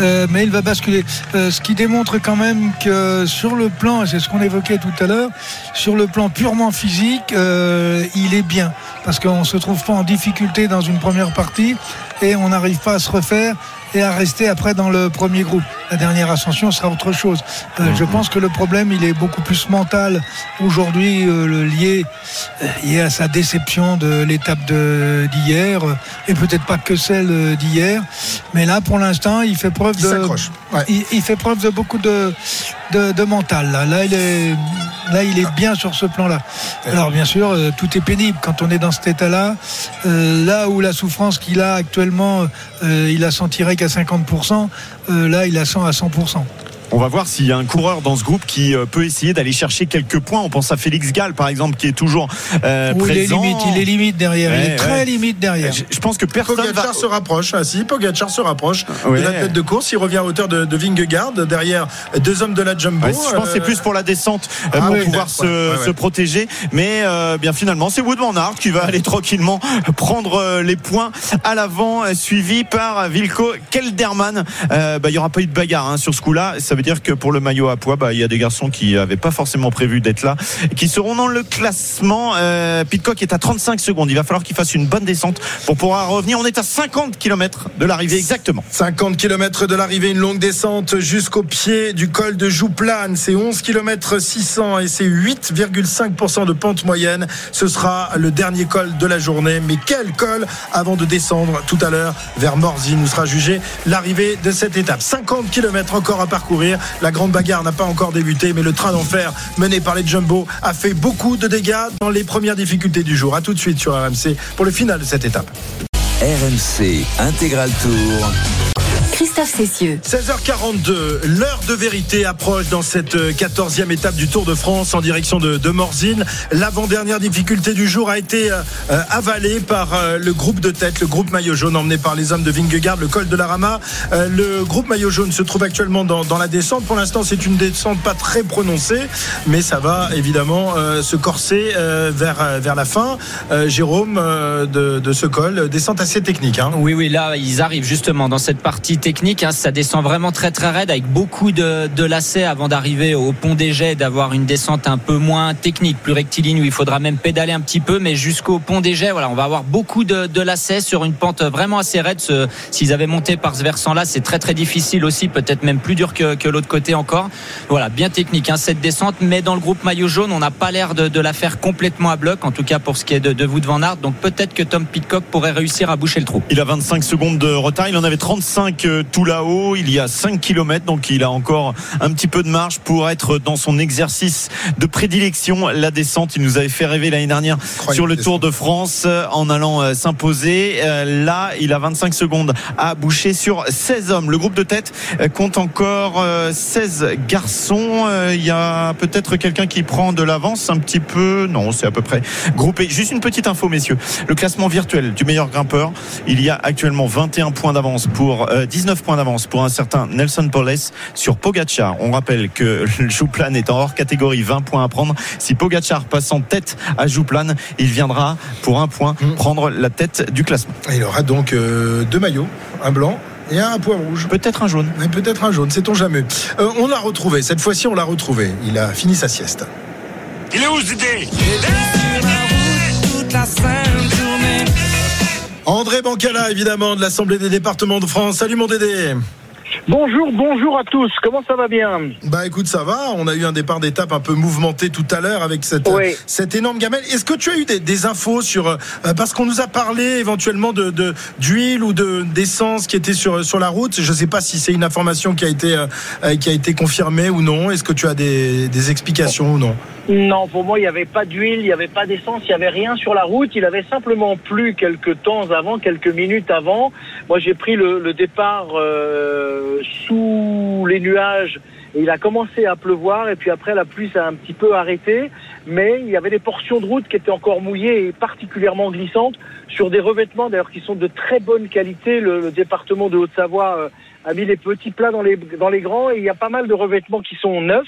Euh, mais il va basculer. Euh, ce qui démontre quand même que sur le plan, et c'est ce qu'on évoquait tout à l'heure, sur le plan purement physique, euh, il est bien parce qu'on se trouve pas en difficulté dans une première partie et on n'arrive pas à se refaire et à rester après dans le premier groupe. La dernière ascension sera autre chose. Euh, je pense que le problème, il est beaucoup plus mental aujourd'hui, euh, le lié, euh, lié à sa déception de l'étape d'hier, euh, et peut-être pas que celle d'hier. Mais là, pour l'instant, il fait preuve Il de. Ouais. il, il fait preuve de beaucoup de, de, de mental. Là. Là, il est, là, il est bien sur ce plan-là. Alors, bien sûr, euh, tout est pénible quand on est dans cet état-là. Euh, là où la souffrance qu'il a actuellement, euh, il la sentirait qu'à 50%, euh, là, il la sent à 100%. On va voir s'il y a un coureur dans ce groupe qui euh, peut essayer d'aller chercher quelques points. On pense à Félix Gall, par exemple, qui est toujours euh, Où il est présent. limite, il est limite derrière. il Ouais, est très limite derrière. Je, je pense que personne va. Pogacar se rapproche. Ah si, Pogacar se rapproche Ouais. de la tête de course. Il revient à hauteur de, de Vingegaard. Derrière deux hommes de la Jumbo. Ouais, je pense que c'est Euh, plus pour la descente euh, Ah pour oui, pouvoir ouais, se, ouais, ouais. se protéger. Mais euh, bien finalement, c'est Wood Van Aert qui va aller tranquillement prendre euh, les points à l'avant, euh, suivi par Vilko Kelderman. Euh, bah, il y aura pas eu de bagarre hein, sur ce coup-là. Ça veut dire que pour le maillot à poids, bah, il y a des garçons qui n'avaient pas forcément prévu d'être là, qui seront dans le classement. Euh, Pitcock est à 35 secondes. Il va falloir qu'il fasse une bonne descente pour pouvoir revenir. On est à 50 km de l'arrivée exactement. 50 km de l'arrivée, une longue descente jusqu'au pied du col de Jouplane. C'est 11 km 600 et c'est 8,5% de pente moyenne. Ce sera le dernier col de la journée. Mais quel col avant de descendre tout à l'heure vers Morzine où sera jugée l'arrivée de cette étape. 50 km encore à parcourir. La grande bagarre n'a pas encore débuté, mais le train d'enfer mené par les Jumbo a fait beaucoup de dégâts dans les premières difficultés du jour. À tout de suite sur RMC pour le final de cette étape. RMC Intégral Tour. Christophe Cessieux. 16h42, l'heure de vérité approche dans cette 14e étape du Tour de France en direction de, de Morzine. L'avant-dernière difficulté du jour a été euh, euh, avalée par euh, le groupe de tête, le groupe maillot jaune emmené par les hommes de Vingegaard, le col de la Rama. Euh, le groupe maillot jaune se trouve actuellement dans, dans la descente. Pour l'instant, c'est une descente pas très prononcée, mais ça va évidemment euh, se corser euh, vers, euh, vers la fin. Euh, Jérôme, euh, de, de ce col, descente assez technique. Hein. Oui, oui, là, ils arrivent justement dans cette partie technique. hein. ça descend vraiment très, très raide avec beaucoup de, lacets avant d'arriver au pont des Jets, d'avoir une descente un peu moins technique, plus rectiligne, où il faudra même pédaler un petit peu. Mais jusqu'au pont des Jets, voilà, on va avoir beaucoup de, lacets sur une pente vraiment assez raide. S'ils avaient monté par ce versant-là, c'est très, très difficile aussi, peut-être même plus dur que, l'autre côté encore. Voilà, bien technique hein, cette descente. Mais dans le groupe maillot jaune, on n'a pas l'air de, la faire complètement à bloc, en tout cas pour ce qui est de, de Wout van Aert. Donc peut-être que Tom Pitcock pourrait réussir à boucher le trou. Il a 25 secondes de retard. Il en avait 35 euh, tout là-haut. Il y a 5 km, donc il a encore un petit peu de marge pour être dans son exercice de prédilection, la descente. Il nous avait fait rêver l'année dernière sur le. Tour de France euh, en allant euh, s'imposer. Euh, Là, il a 25 secondes à boucher sur 16 hommes. Le groupe de tête compte encore euh, 16 garçons. Il y a peut-être quelqu'un qui prend de l'avance un petit peu. Non, c'est à peu près groupé. Juste une petite info, messieurs. Le classement virtuel du meilleur grimpeur, il y a actuellement 21 points d'avance pour euh, 19 points d'avance pour un certain Nelson Poles sur Pogacar. On rappelle que le Jouplan est en hors catégorie, 20 points à prendre. Si Pogacar passe en tête à Jouplan, il viendra pour un point Mm. prendre la tête du classement. Il aura donc euh, deux maillots, un blanc Et un point rouge. Peut-être un jaune. Peut-être un jaune, sait-on jamais. Euh, on l'a retrouvé. Cette fois-ci, on l'a retrouvé. Il a fini sa sieste. Il est où ce Dédé André Bancala, évidemment, de l'Assemblée des départements de France. Salut mon Dédé. Bonjour, bonjour à tous. Comment ça va bien? Bah écoute, ça va. On a eu un départ d'étape un peu mouvementé tout à l'heure avec cette, Oui. cette énorme gamelle. Est-ce que tu as eu des, des infos sur euh, parce qu'on nous a parlé éventuellement de de- d'huile ou de d'essence qui était sur sur la route. Je sais pas si c'est une information qui a été euh, euh, qui a été confirmée ou non. Est-ce que tu as des, des explications ou non? Non, pour moi, il n'y avait pas d'huile, il n'y avait pas d'essence, il n'y avait rien sur la route. Il avait simplement plu quelques temps avant, quelques minutes avant. Moi, j'ai pris le, le départ euh, sous les nuages. Et il a commencé à pleuvoir et puis après la pluie s'est un petit peu arrêté, mais il y avait des portions de route qui étaient encore mouillées et particulièrement glissantes sur des revêtements d'ailleurs qui sont de très bonne qualité. Le, le département de Haute-Savoie euh, a mis les petits plats dans les dans les grands et il y a pas mal de revêtements qui sont neufs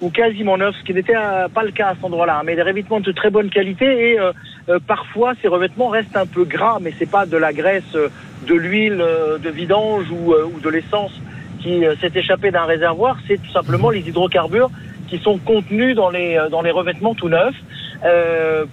ou quasiment neufs, ce qui n'était euh, pas le cas à cet endroit-là, hein, mais des revêtements de très bonne qualité et euh, euh, parfois ces revêtements restent un peu gras, mais c'est pas de la graisse, euh, de l'huile de vidange ou, ou de l'essence qui s'est échappée d'un réservoir, c'est tout simplement les hydrocarbures qui sont contenus dans les dans les revêtements tout neufs. Euh,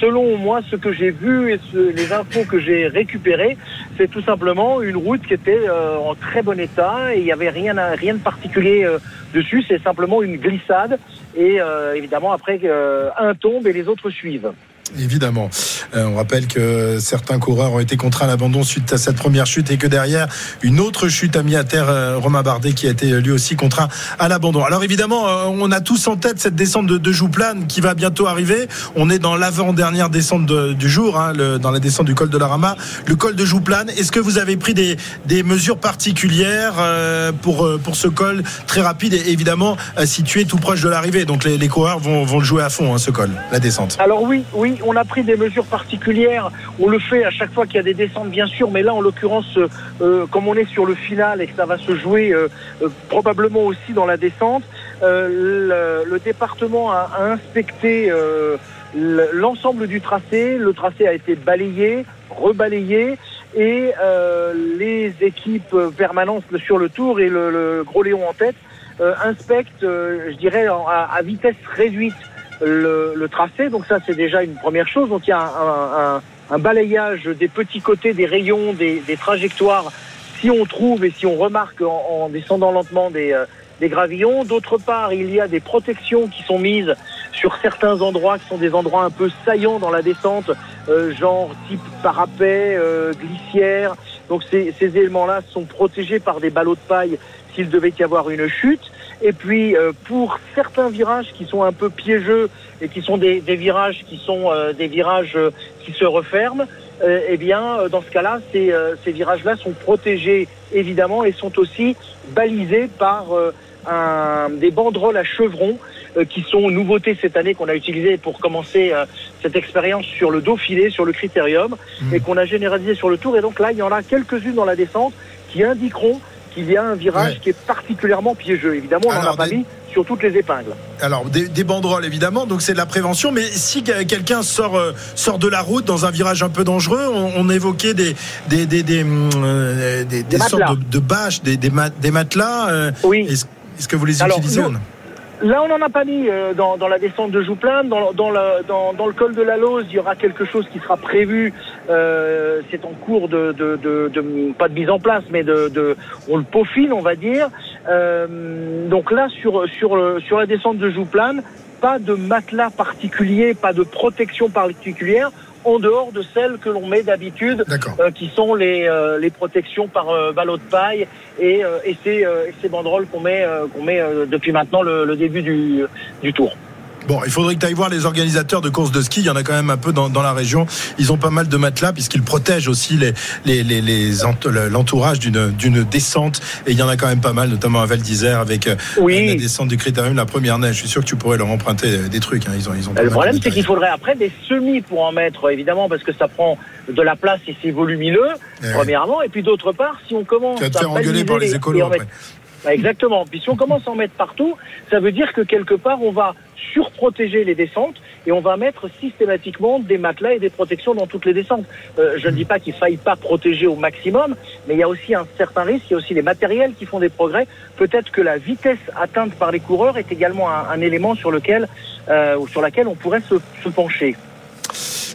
selon moi, ce que j'ai vu et ce- les infos que j'ai récupérées, c'est tout simplement une route qui était euh, en très bon état et il n'y avait rien, rien de particulier euh, dessus. C'est simplement une glissade et euh, évidemment après euh, un tombe et les autres suivent. Évidemment. Euh, on rappelle que certains coureurs ont été contraints à l'abandon suite à cette première chute et que derrière, une autre chute a mis à terre euh, Romain Bardet qui a été lui aussi contraint à l'abandon. Alors évidemment, euh, on a tous en tête cette descente de, Jouplane qui va bientôt arriver. On est dans l'avant-dernière descente de- du jour, hein, dans la descente du col de la Rama, le col de Jouplane. Est-ce que vous avez pris des, mesures particulières euh, pour, euh, pour ce col très rapide et évidemment euh, situé tout proche de l'arrivée? Donc les, les coureurs vont, vont le jouer à fond, hein, ce col, la descente. Alors oui, oui, on a pris des mesures particulières. On le fait à chaque fois qu'il y a des descentes, bien sûr, mais là, en l'occurrence, euh, euh, comme on est sur le final et que ça va se jouer euh, probablement aussi dans la descente, le, département a, inspecté le- l'ensemble du tracé. Le tracé a été balayé, rebalayé. Et les équipes permanentes sur le tour et le, Gros Léon en tête inspectent, je dirais, à vitesse réduite le, tracé. Donc ça, c'est déjà une première chose. Donc il y a un, balayage des petits côtés, des rayons, des, trajectoires, si on trouve et si on remarque en, en descendant lentement des, euh, des gravillons. D'autre part, il y a des protections qui sont mises sur certains endroits qui sont des endroits un peu saillants dans la descente, euh, genre type parapet, euh, glissière. Donc ces, ces éléments-là sont protégés par des ballots de paille s'il devait y avoir une chute. Et puis euh, pour certains virages qui sont un peu piégeux et qui sont des, des virages qui sont euh, des virages euh, qui se referment, euh, eh bien euh, dans ce cas-là, ces, euh, ces virages-là sont protégés évidemment et sont aussi balisés par euh, un, des banderoles à chevrons euh, qui sont nouveautés cette année qu'on a utilisées pour commencer euh, cette expérience sur le Dauphiné, sur le Critérium, et qu'on a généralisé sur le Tour. Et donc là, il y en a quelques-unes dans la descente qui indiqueront qu'il y a un virage Ouais. qui est particulièrement piégeux. Évidemment, on n'en a pas des- mis sur toutes les épingles. Alors des, des banderoles évidemment, donc c'est de la prévention. Mais si que- quelqu'un sort euh, sort de la route dans un virage un peu dangereux, on, on évoquait des des des des, hum, euh, des- sortes de, de bâches, des des, ma- des matelas. euh, Oui. Est-ce est-ce que vous les Alors, utilisez nous- Là, on n'en a pas mis euh, dans, la descente de Jouplane. Dans, le, col de la Lose, il y aura quelque chose qui sera prévu. Euh, c'est en cours de, pas de mise en place, mais de, on le peaufine, on va dire. Euh, donc là, sur sur sur la descente de Jouplane, pas de matelas particulier, pas de protection particulière. En dehors de celles que l'on met d'habitude, euh, qui sont les, euh, les protections par euh, ballot de paille et, et, ces, et ces banderoles qu'on met, qu'on met depuis maintenant le, le début du, du tour. Bon, il faudrait que tu ailles voir les organisateurs de courses de ski. Il y en a quand même un peu dans, dans la région. Ils ont pas mal de matelas puisqu'ils protègent aussi les, les, les, les ent- l'entourage d'une, d'une descente. Et il y en a quand même pas mal, notamment à Val d'Isère avec euh, la descente du Critérium, la première neige. Je suis sûr que tu pourrais leur emprunter euh, des trucs. hein. Ils ont, ils ont Le problème, c'est qu'il faudrait après des semis pour en mettre, évidemment, parce que ça prend de la place et c'est volumineux, Eh oui. premièrement. Et puis d'autre part, si on commence Tu vas te faire engueuler par les écolos après. Bah, Exactement. Puis si on commence à en mettre partout, ça veut dire que quelque part, on va surprotéger les descentes et on va mettre systématiquement des matelas et des protections dans toutes les descentes. Euh, je ne dis pas qu'il faille pas protéger au maximum, mais il y a aussi un certain risque, il y a aussi les matériels qui font des progrès. Peut-être que la vitesse atteinte par les coureurs est également un, élément sur lequel, euh, sur laquelle on pourrait se, se pencher.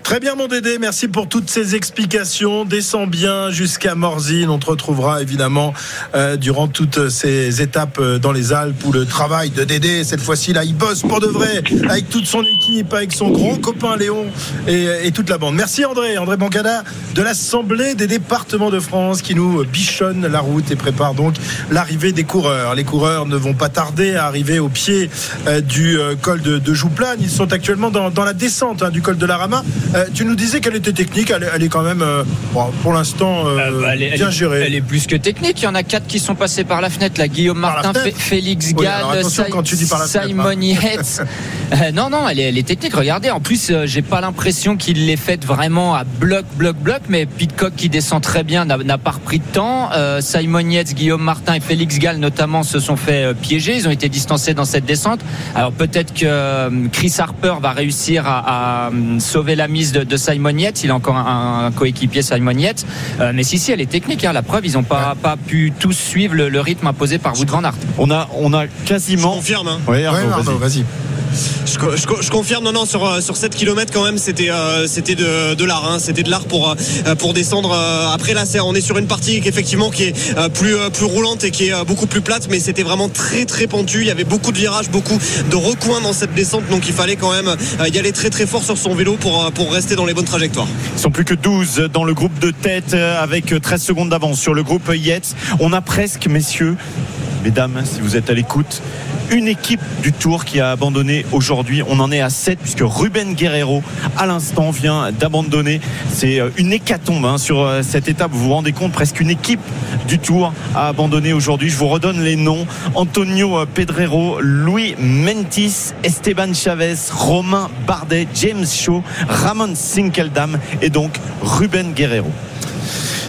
Très bien, mon Dédé. Merci pour toutes ces explications. Descends bien jusqu'à Morzine. On te retrouvera évidemment euh, durant toutes ces étapes euh, dans les Alpes où le travail de Dédé, cette fois-ci, là, il bosse pour de vrai avec toute son équipe, avec son grand copain Léon et, et toute la bande. Merci, André. André Bancada de l'Assemblée des départements de France qui nous bichonne la route et prépare donc l'arrivée des coureurs. Les coureurs ne vont pas tarder à arriver au pied euh, du euh, col de, de Jouplane. Ils sont actuellement dans, dans la descente hein, du col de la Rama. Euh, tu nous disais qu'elle était technique, elle, est- elle est quand même, euh, bon, pour l'instant, euh, Euh, bah, bien gérée. elle est plus que technique. Il y en a quatre qui sont passés par la fenêtre. Là, Guillaume Par Martin, Fé- Félix Oui, Gall, Si- Simon hein. Yates. Non, non, elle est, elle est technique. Regardez, en plus, j'ai pas l'impression qu'il l'ait faite vraiment à bloc, bloc, bloc. Mais Pitcock qui descend très bien n'a pas repris de temps. Simon Yates, Guillaume Martin et Félix Gall notamment se sont fait piéger. Ils ont été distancés dans cette descente. Alors peut-être que Chris Harper va réussir à, à, sauver la mise de, de Simon Yates. Il a encore un, un coéquipier Simon Yates. Euh, mais si, si, elle est technique. Hein. La preuve, ils n'ont pas, pas pu tous suivre le, le rythme imposé par Wout van Aert. On a, on a Je quasiment. confirme. hein. Ouais, Arnaud, Ouais, Arnaud, vas-y. vas-y. Je, co- je co- je confirme, non, non, sur, euh, sur 7 km quand même, c'était euh, c'était de, de l'art, hein, c'était de l'art pour, euh, pour descendre. après là, on est sur une partie qui, effectivement qui est plus, plus roulante et qui est beaucoup plus plate, mais c'était vraiment très très pentu. Il y avait beaucoup de virages, beaucoup de recoins dans cette descente, donc il fallait quand même y aller très très fort sur son vélo pour, pour rester dans les bonnes trajectoires. Ils sont plus que 12 dans le groupe de tête avec 13 secondes d'avance sur le groupe Yates. On a presque, messieurs, mesdames, si vous êtes à l'écoute, une équipe du Tour qui a abandonné aujourd'hui. On en est à 7 puisque Ruben Guerrero, à l'instant, vient d'abandonner. C'est euh, une hécatombe hein, sur euh, cette étape. Vous vous rendez compte, presque une équipe du Tour a abandonné aujourd'hui. Je vous redonne les noms. Antonio euh, Pedrero, Louis Mentis, Esteban Chavez, Romain Bardet, James Shaw, Ramon Sinkeldam et donc Ruben Guerrero.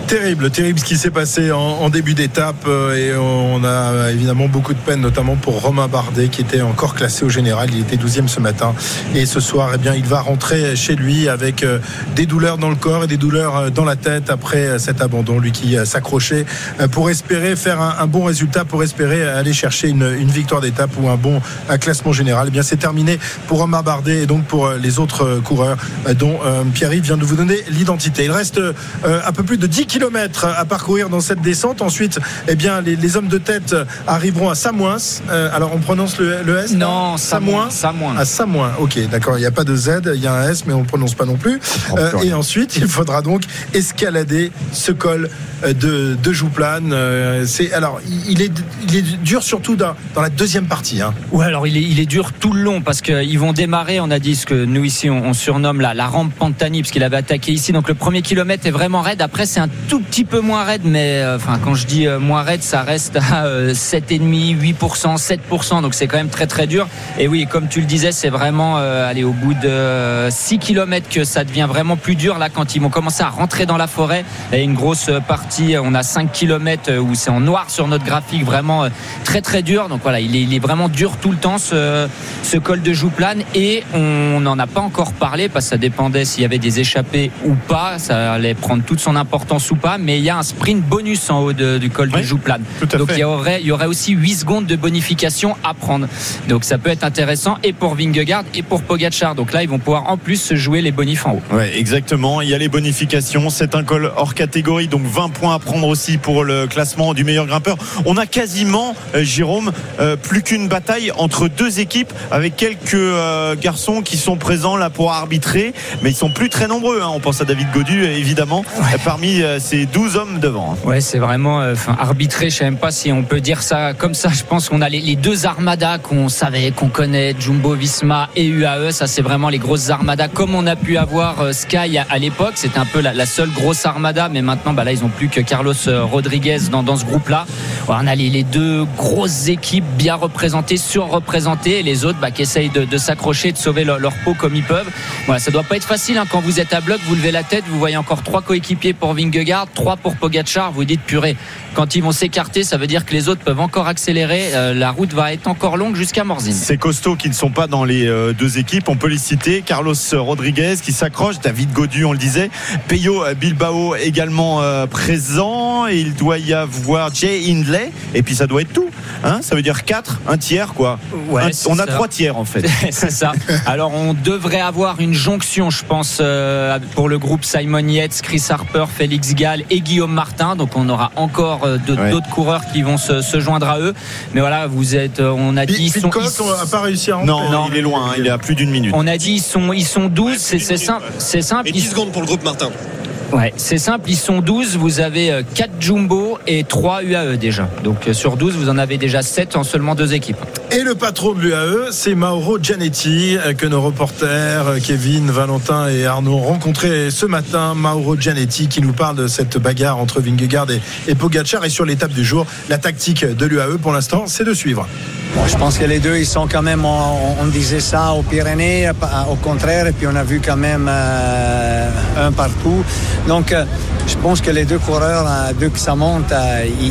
Terrible, terrible ce qui s'est passé en, début d'étape euh, et on a évidemment beaucoup de peine, notamment pour Romain Bardet qui était encore classé au général. Il était 12e ce matin et ce soir, eh bien, il va rentrer chez lui avec euh, des douleurs dans le corps et des douleurs euh, dans la tête après cet abandon. Lui qui s'accrochait pour espérer faire un, bon résultat, pour espérer aller chercher une, victoire d'étape ou un bon classement général. Eh bien, c'est terminé pour Romain Bardet et donc pour les autres coureurs dont Pierre-Yves vient de vous donner l'identité. Il reste un peu plus de 10 km à parcourir dans cette descente. Ensuite, eh bien, les, les hommes de tête arriveront à Samoins. Euh, alors, on prononce le, le S Non, Samoins. Samoins. À Samoins. Ok, d'accord. Il n'y a pas de Z, il y a un S, mais on ne prononce pas non plus. Euh, et ensuite, il faudra donc escalader ce col euh, de, de Jouplane. Euh, c'est alors, il est, il est dur surtout dans, dans la deuxième partie. Hein. Ouais, alors il est, il est dur tout le long parce qu'ils vont démarrer. On a dit ce que nous ici on, on surnomme la, la rampe Pantani parce qu'il avait attaqué ici. Donc le premier kilomètre est vraiment raide. Après c'est un tout petit peu moins raide, mais euh, enfin quand je dis euh, moins raide, ça reste à euh, 7,5, 8%, 7%. Donc c'est quand même très très dur. Et oui, comme tu le disais, c'est vraiment euh, aller au bout de 6 kilomètres que ça devient vraiment plus dur là quand ils vont commencer à rentrer dans la forêt. Et une grosse partie, on a 5 kilomètres où c'est en noir sur notre graphique, vraiment très très dur. Donc voilà, il est, il est vraiment dur tout le temps ce, ce col de Jouplane et on n'en a pas encore parlé parce que ça dépendait s'il y avait des échappées ou pas, ça allait prendre toute son importance ou pas, mais il y a un sprint bonus en haut de- du col Oui, de Jouplane. Donc il y aurait, il y aurait aussi 8 secondes de bonification à prendre. Donc ça peut être intéressant et pour Vingegaard et pour Pogacar. Donc là ils vont pouvoir en plus se jouer les bonifs en haut. Ouais, exactement. Il y a les bonifications. C'est un col hors catégorie, donc 20 points à prendre aussi pour le classement du meilleur grimpeur. On a quasiment, euh, Jérôme, euh, plus qu'une bataille entre deux équipes avec quelques euh, garçons qui sont présents là pour arbitrer, mais ils sont plus très nombreux. hein. On pense à David Godu, évidemment, parmi euh, ces 12 hommes devant. hein. Ouais, c'est vraiment euh, arbitré. Je sais même pas si on peut dire ça comme ça. Je pense qu'on a les, deux armadas qu'on savait, qu'on connaît, Jumbo Visma et UAE. Ça, c'est vraiment les grosses armadas comme on a pu avoir euh, Sky à, l'époque. C'était un peu la, seule grosse armada, mais maintenant, bah là, ils ont plus que Carlos euh, Rodriguez dans, ce groupe-là. On a les, les deux grosses équipes bien représentées, surreprésentées, et les autres bah, qui essayent de, de s'accrocher, de sauver leur, leur peau comme ils peuvent. Voilà, ça doit pas être facile hein. quand vous êtes à bloc, vous levez la tête, vous voyez encore trois coéquipiers pour Vingegaard Vingegaard, 3 pour Pogachar. Vous dites purée, quand ils vont s'écarter, ça veut dire que les autres peuvent encore accélérer. Euh, la route va être encore longue jusqu'à Morzine. Ces costauds qui ne sont pas dans les euh, deux équipes, on peut les citer. Carlos Rodriguez qui s'accroche, David Godu, on le disait, Peyo Bilbao également euh, présent. Et il doit y avoir Jay Hindley. Et puis ça doit être tout. Hein ça veut dire 4, un tiers quoi. Ouais, Un- c'est on a ça. trois tiers en fait. c'est ça. Alors on devrait avoir une jonction, je pense, euh, pour le groupe Simon Yates, Chris Harper, Félix Gall et Guillaume Martin. Donc on aura encore euh, de- Ouais. d'autres coureurs qui vont se, se joindre à eux. Mais voilà, vous êtes, euh, on a dit, ils sont, ils- n'a pas réussi à rentrer. Non, il est loin, hein, il est à plus d'une minute. on a dit ils sont, ils sont 12. C'est c'est simple, c'est simple. Et ils 10 secondes pour le groupe Martin. Ouais, c'est simple, ils sont 12, vous avez 4 Jumbo et 3 UAE déjà. Donc euh, sur 12, vous en avez déjà 7 en seulement deux équipes. Et le patron de l'UAE, c'est Mauro Gianetti, euh, que nos reporters euh, Kevin, Valentin et Arnaud ont rencontré ce matin. Mauro Gianetti qui nous parle de cette bagarre entre Vingegaard et, Pogacar. Et sur l'étape du jour, la tactique de l'UAE pour l'instant, c'est de suivre. Je pense que les deux, ils sont quand même, on, disait ça aux Pyrénées, au contraire, et puis on a vu quand même euh, un partout. Donc, je pense que les deux coureurs, euh, dès que ça monte,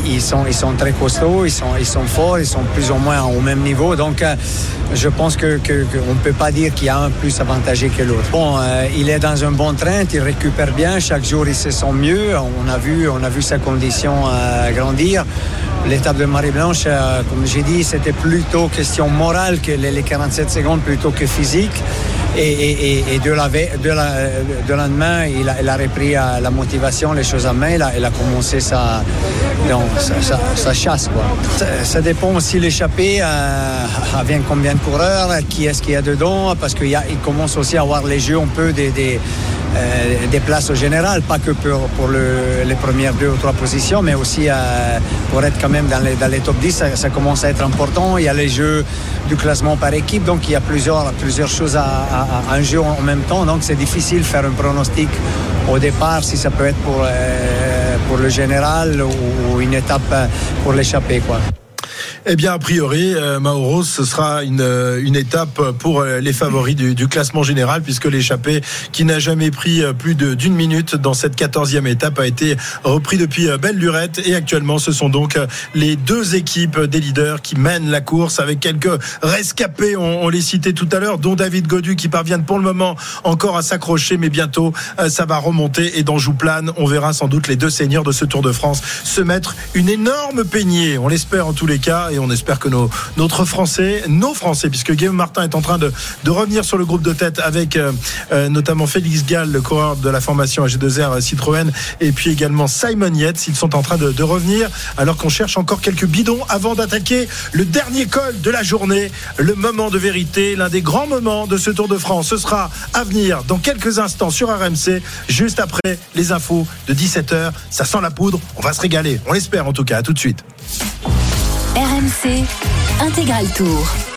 ils, sont, très costauds, ils sont, forts, ils sont plus ou moins au même niveau. Donc, euh, je pense que, que- que on ne peut pas dire qu'il y a un plus avantagé que l'autre. Bon, euh, il est dans un bon train, il récupère bien, chaque jour il se sent mieux. On a vu, on a vu sa condition euh, grandir. L'étape de Marie-Blanche, comme j'ai dit, c'était plutôt question morale que les, les 47 secondes plutôt que physique. Et, de, la, de, de lendemain, il a, repris la motivation, les choses en main. Il a, il a commencé sa, sa, chasse. Quoi. Ça, dépend aussi l'échappée euh, combien de coureurs, qui est-ce qu'il y a dedans, parce qu'il commence aussi à avoir les jeux un peu des, euh, des places au général, pas que pour, pour le- les premières deux ou trois positions, mais aussi euh, pour être quand même dans les, dans les top 10, ça, ça commence à être important. Il y a les jeux du classement par équipe, donc il y a plusieurs, plusieurs choses à, à- à un jeu en même temps, donc c'est difficile de faire un pronostic au départ si ça peut être pour, euh, pour le général ou, ou une étape pour l'échappée. quoi. Eh bien, a priori, euh, Mauro, ce sera une, euh, une étape pour euh, les favoris du, du classement général, puisque l'échappée, qui n'a jamais pris plus d'une minute dans cette quatorzième étape, a été repris depuis belle lurette. Et actuellement, ce sont donc les deux équipes des leaders qui mènent la course avec quelques rescapés, on, on les citait tout à l'heure, dont David Godu, qui parviennent pour le moment encore à s'accrocher, mais bientôt, ça va remonter. Et dans Jouplane, on verra sans doute les deux seigneurs de ce Tour de France se mettre une énorme peignée. On l'espère en tous les cas et on espère que nos, notre Français, nos Français, puisque Guillaume Martin est en train de, revenir sur le groupe de tête avec euh, euh, notamment Félix Gall, le coureur de la formation AG2R Citroën, et puis également Simon Yates. Ils sont en train de, de revenir alors qu'on cherche encore quelques bidons avant d'attaquer le dernier col de la journée, le moment de vérité, l'un des grands moments de ce Tour de France. Ce sera à venir dans quelques instants sur RMC, juste après les infos de 17h. Ça sent la poudre, on va se régaler. On l'espère en tout cas. À tout de suite. RMC Intégral Tour.